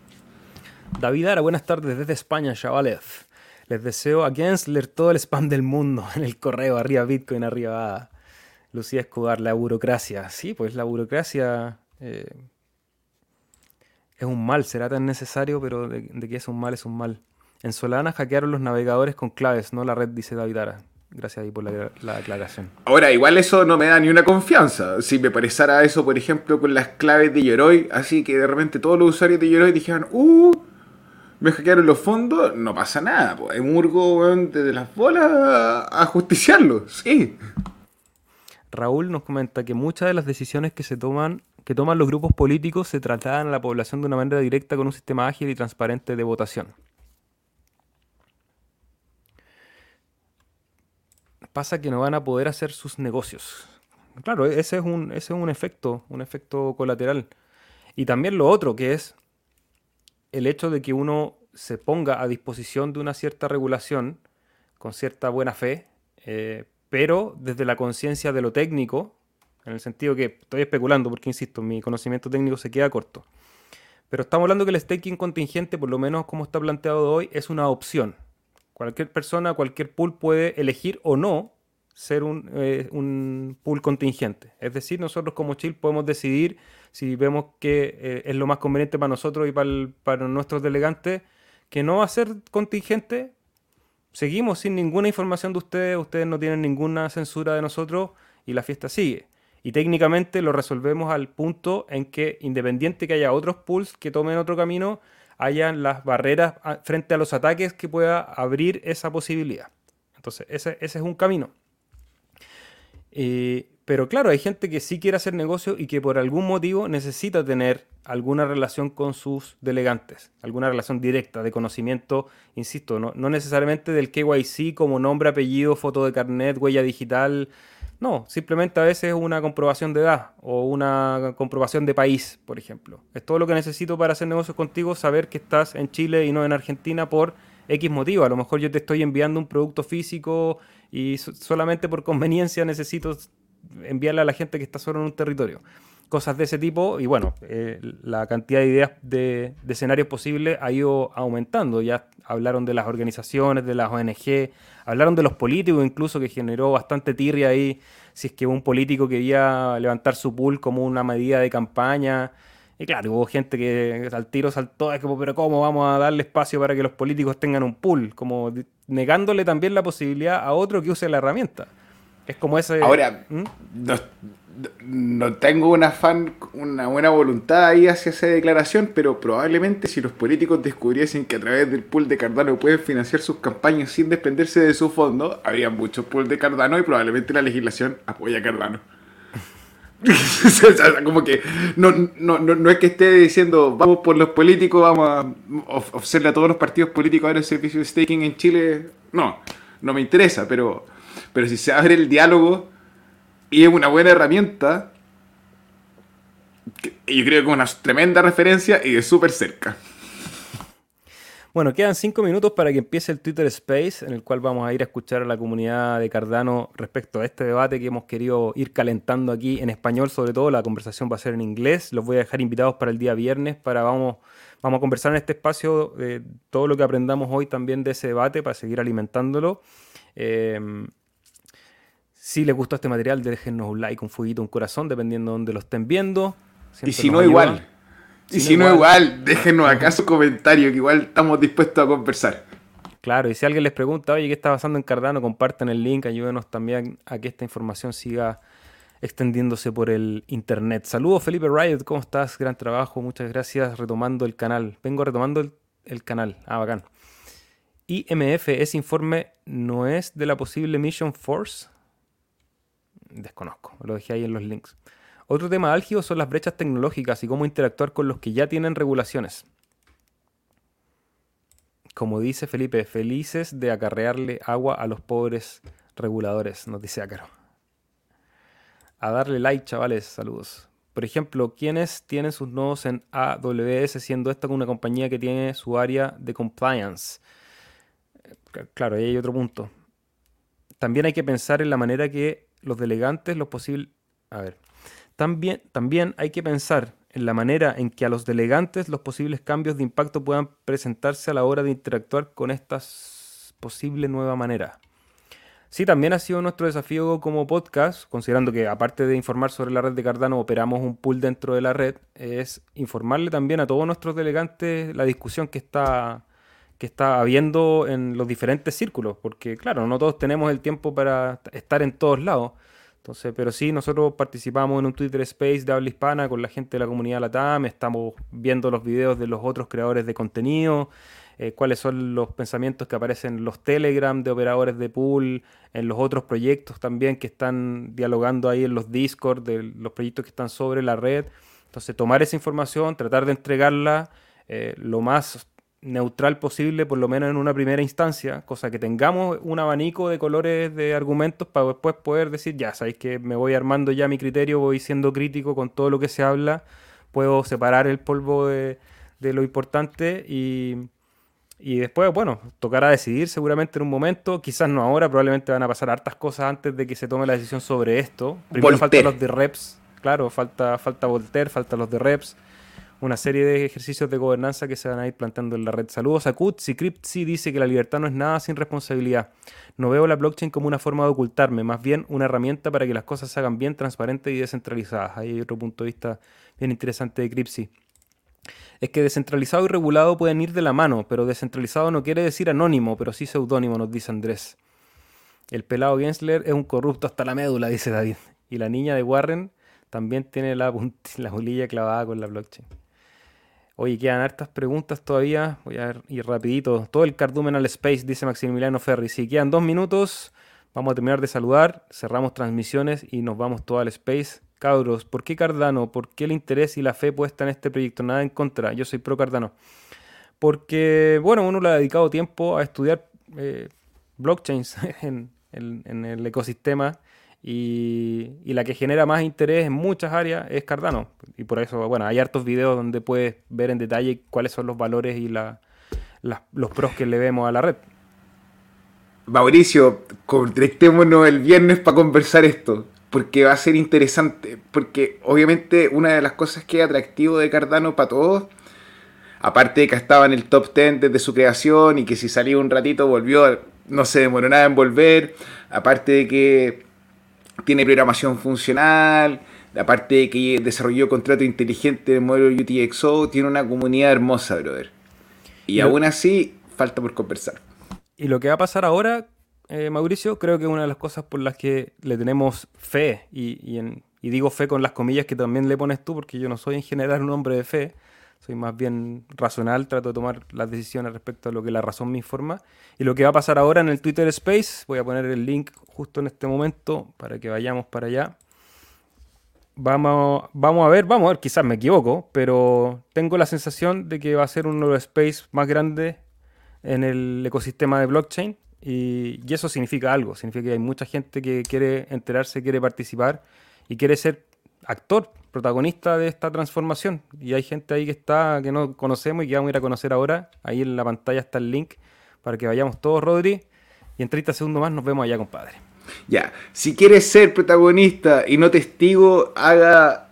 David Ara, buenas tardes desde España, chavales. Les deseo a Gensler todo el spam del mundo en el correo, arriba Bitcoin, arriba Lucía Escobar, la burocracia. Sí, pues la burocracia eh, es un mal, será tan necesario, pero de, de que es un mal, es un mal. En Solana hackearon los navegadores con claves, no la red, dice David Ara. Gracias ahí por la, aclaración. Ahora, igual eso no me da ni una confianza. Si me parecerá eso, por ejemplo, con las claves de Yoroi, así que de repente todos los usuarios de Yoroi dijeron, ¡uh! Me hackearon los fondos, no pasa nada. Pues. Murgo desde las bolas a, justiciarlo, sí. Raúl nos comenta que muchas de las decisiones que se toman que toman los grupos políticos se trasladan a la población de una manera directa con un sistema ágil y transparente de votación. pasa que no van a poder hacer sus negocios. Claro, ese es un, ese es un efecto, un efecto colateral. Y también lo otro, que es el hecho de que uno se ponga a disposición de una cierta regulación con cierta buena fe, eh, pero desde la conciencia de lo técnico, en el sentido que estoy especulando, porque insisto, mi conocimiento técnico se queda corto. Pero estamos hablando que el staking contingente, por lo menos como está planteado hoy, es una opción. Cualquier persona, cualquier pool puede elegir o no ser un, eh, un pool contingente. Es decir, nosotros como Chill podemos decidir si vemos que eh, es lo más conveniente para nosotros y para, nuestros delegantes que no va a ser contingente. Seguimos sin ninguna información de ustedes, ustedes no tienen ninguna censura de nosotros y la fiesta sigue. Y técnicamente lo resolvemos al punto en que, independiente que haya otros pools que tomen otro camino, hayan las barreras frente a los ataques que pueda abrir esa posibilidad. Entonces, ese, es un camino. Eh, pero claro, hay gente que sí quiere hacer negocio y que por algún motivo necesita tener alguna relación con sus delegantes, alguna relación directa de conocimiento, insisto, no, no necesariamente del KYC como nombre, apellido, foto de carnet, huella digital, no, simplemente a veces una comprobación de edad o una comprobación de país, por ejemplo. Es todo lo que necesito para hacer negocios contigo, saber que estás en Chile y no en Argentina por X motivo. A lo mejor yo te estoy enviando un producto físico y solamente por conveniencia necesito enviarle a la gente que está solo en un territorio. Cosas de ese tipo y bueno, eh, la cantidad de ideas de, de escenarios posibles ha ido aumentando. Ya hablaron de las organizaciones, de las ONG, Hablaron de los políticos incluso, que generó bastante tirria ahí, si es que un político quería levantar su pool como una medida de campaña. Y claro, hubo gente que al tiro saltó, es como, pero ¿cómo vamos a darle espacio para que los políticos tengan un pool? Como negándole también la posibilidad a otro que use la herramienta. Es como ese... Ahora, ¿Mm? no tengo una fan, una buena voluntad ahí hacia esa declaración, pero probablemente si los políticos descubriesen que a través del pool de Cardano pueden financiar sus campañas sin dependerse de su fondo, habría muchos pools de Cardano y probablemente la legislación apoya a Cardano. como que no, no, no, es que esté diciendo vamos por los políticos, vamos a ofrecerle a todos los partidos políticos a el servicio de staking en Chile. No, no me interesa, pero, pero si se abre el diálogo y es una buena herramienta. Yo creo que es una tremenda referencia y de súper cerca. Bueno, quedan cinco minutos para que empiece el Twitter Space, en el cual vamos a ir a escuchar a la comunidad de Cardano respecto a este debate que hemos querido ir calentando aquí en español, sobre todo la conversación va a ser en inglés. Los voy a dejar invitados para el día viernes para vamos, Vamos a conversar en este espacio de todo lo que aprendamos hoy también de ese debate para seguir alimentándolo. Em, si les gustó este material, déjenos un like, un fueguito, un corazón, dependiendo de donde lo estén viendo. y si no, igual. y si no, igual, déjenos acá su comentario, que igual estamos dispuestos a conversar. Claro, y si alguien les pregunta, oye, ¿qué está pasando en Cardano? Compartan el link, ayúdenos también a que esta información siga extendiéndose por el internet. Saludos Felipe Riot, ¿cómo estás? Gran trabajo, muchas gracias. Retomando el canal. Vengo retomando el, canal. Ah, bacán. IMF, ese informe no es de la posible Mission Force. Desconozco, lo dejé ahí en los links. Otro tema álgido son las brechas tecnológicas y cómo interactuar con los que ya tienen regulaciones. Como dice Felipe, felices de acarrearle agua a los pobres reguladores, nos dice Ácaro. A darle like, chavales, saludos. Por ejemplo, ¿quiénes tienen sus nodos en AWS siendo esta una compañía que tiene su área de compliance? Claro, ahí hay otro punto. También hay que pensar en la manera que los delegantes, los posibles... A ver. También, también hay que pensar en la manera en que a los delegantes los posibles cambios de impacto puedan presentarse a la hora de interactuar con esta posible nueva manera. Sí, también ha sido nuestro desafío como podcast, considerando que aparte de informar sobre la red de Cardano, operamos un pool dentro de la red, es informarle también a todos nuestros delegantes la discusión que está, que está habiendo en los diferentes círculos, porque claro, no todos tenemos el tiempo para estar en todos lados. Entonces, pero sí, nosotros participamos en un Twitter Space de habla hispana con la gente de la comunidad Latam, estamos viendo los videos de los otros creadores de contenido, eh, cuáles son los pensamientos que aparecen en los Telegram de operadores de pool, en los otros proyectos también que están dialogando ahí en los Discord, de los proyectos que están sobre la red. Entonces, tomar esa información, tratar de entregarla eh, lo más neutral posible, por lo menos en una primera instancia, cosa que tengamos un abanico de colores de argumentos para después poder decir, ya, sabéis que me voy armando ya mi criterio, voy siendo crítico con todo lo que se habla, puedo separar el polvo de, lo importante y, y después, bueno, tocará decidir seguramente en un momento, quizás no ahora, probablemente van a pasar hartas cosas antes de que se tome la decisión sobre esto. Primero faltan los de reps, claro, falta, falta Voltaire, faltan los de reps una serie de ejercicios de gobernanza que se van a ir planteando en la red. Saludos a Kutsi. Cryptsi dice que la libertad no es nada sin responsabilidad. No veo la blockchain como una forma de ocultarme, más bien una herramienta para que las cosas se hagan bien, transparentes y descentralizadas. Ahí hay otro punto de vista bien interesante de Cryptsi. Es que descentralizado y regulado pueden ir de la mano, pero descentralizado no quiere decir anónimo, pero sí seudónimo, nos dice Andrés. El pelado Gensler es un corrupto hasta la médula, dice David. Y la niña de Warren también tiene la, la bolilla clavada con la blockchain. Oye, quedan hartas preguntas todavía. Voy a ir rapidito. Todo el cardumen al space, dice Maximiliano Ferri. Si quedan dos minutos, vamos a terminar de saludar, cerramos transmisiones y nos vamos todo al space. Cabros, ¿por qué Cardano? ¿Por qué el interés y la fe puesta en este proyecto? Nada en contra. Yo soy pro Cardano. Porque, bueno, uno le ha dedicado tiempo a estudiar eh, blockchains en, en el ecosistema y, la que genera más interés en muchas áreas es Cardano. Y por eso, bueno, hay hartos videos donde puedes ver en detalle cuáles son los valores y los pros que le vemos a la red. Mauricio, conectémonos el viernes para conversar esto, porque va a ser interesante, porque obviamente una de las cosas que es atractivo de Cardano para todos, aparte de que estaba en el top 10 desde su creación y que si salía un ratito volvió, no se demoró nada en volver, aparte de que tiene programación funcional, aparte de que desarrolló contrato inteligente del modelo UTXO, tiene una comunidad hermosa, brother. Y aún así, falta por conversar. Y lo que va a pasar ahora, eh, Mauricio, creo que es una de las cosas por las que le tenemos fe, y, y digo fe con las comillas que también le pones tú, porque yo no soy en general un hombre de fe, soy más bien racional, trato de tomar las decisiones respecto a lo que la razón me informa. Y lo que va a pasar ahora en el Twitter Space, voy a poner el link justo en este momento para que vayamos para allá. Vamos, vamos a ver, vamos a ver, quizás me equivoco, pero tengo la sensación de que va a ser uno de los space más grandes en el ecosistema de blockchain y, y, eso significa algo, significa que hay mucha gente que quiere enterarse, quiere participar y quiere ser actor protagonista de esta transformación. Y hay gente ahí que está, que no conocemos y que vamos a ir a conocer ahora. Ahí en la pantalla está el link para que vayamos todos, Rodri. Y en 30 segundos más nos vemos allá, compadre. Ya, si quieres ser protagonista y no testigo, haga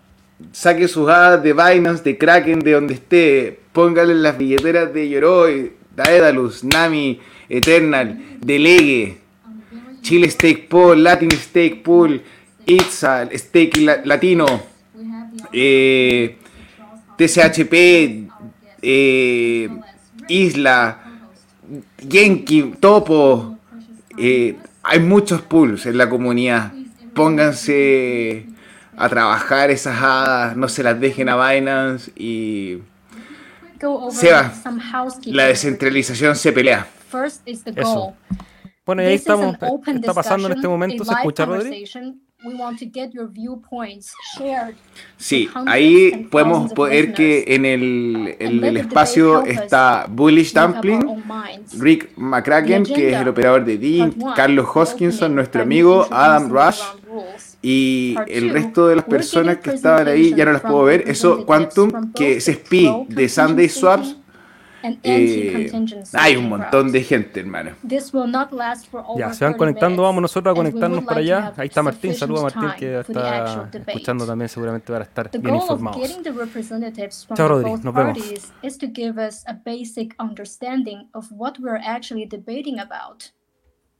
saque sus hadas de Binance, de Kraken, de donde esté, póngale las billeteras de Yoroi, Daedalus, Nami, Eternal, Delegue, Chile Stake Pool, Latin Stake Pool, Itza, Stake Latino, eh, TCHP, eh, Isla, Genki, Topo. Eh, hay muchos pools en la comunidad. Pónganse a trabajar esas hadas, no se las dejen a Binance y se va. La descentralización se pelea. Eso. Bueno, y ahí estamos. Está pasando en este momento. ¿Se escucha, Rodri? Sí, ahí podemos ver que en el, en el espacio está Bullish Dumpling, Rick McCracken, que es el operador de Dean, Carlos Hoskinson, nuestro amigo, Adam Rush, y el resto de las personas que estaban ahí ya no las puedo ver. Eso, Quantum, que es SPI de Sunday Swaps eh, hay un montón de gente, hermano. Ya, se van conectando, vamos nosotros a conectarnos para allá. Ahí está Martín, saluda a Martín que está escuchando también, seguramente para estar bien informados. Chao, Rodri, nos vemos.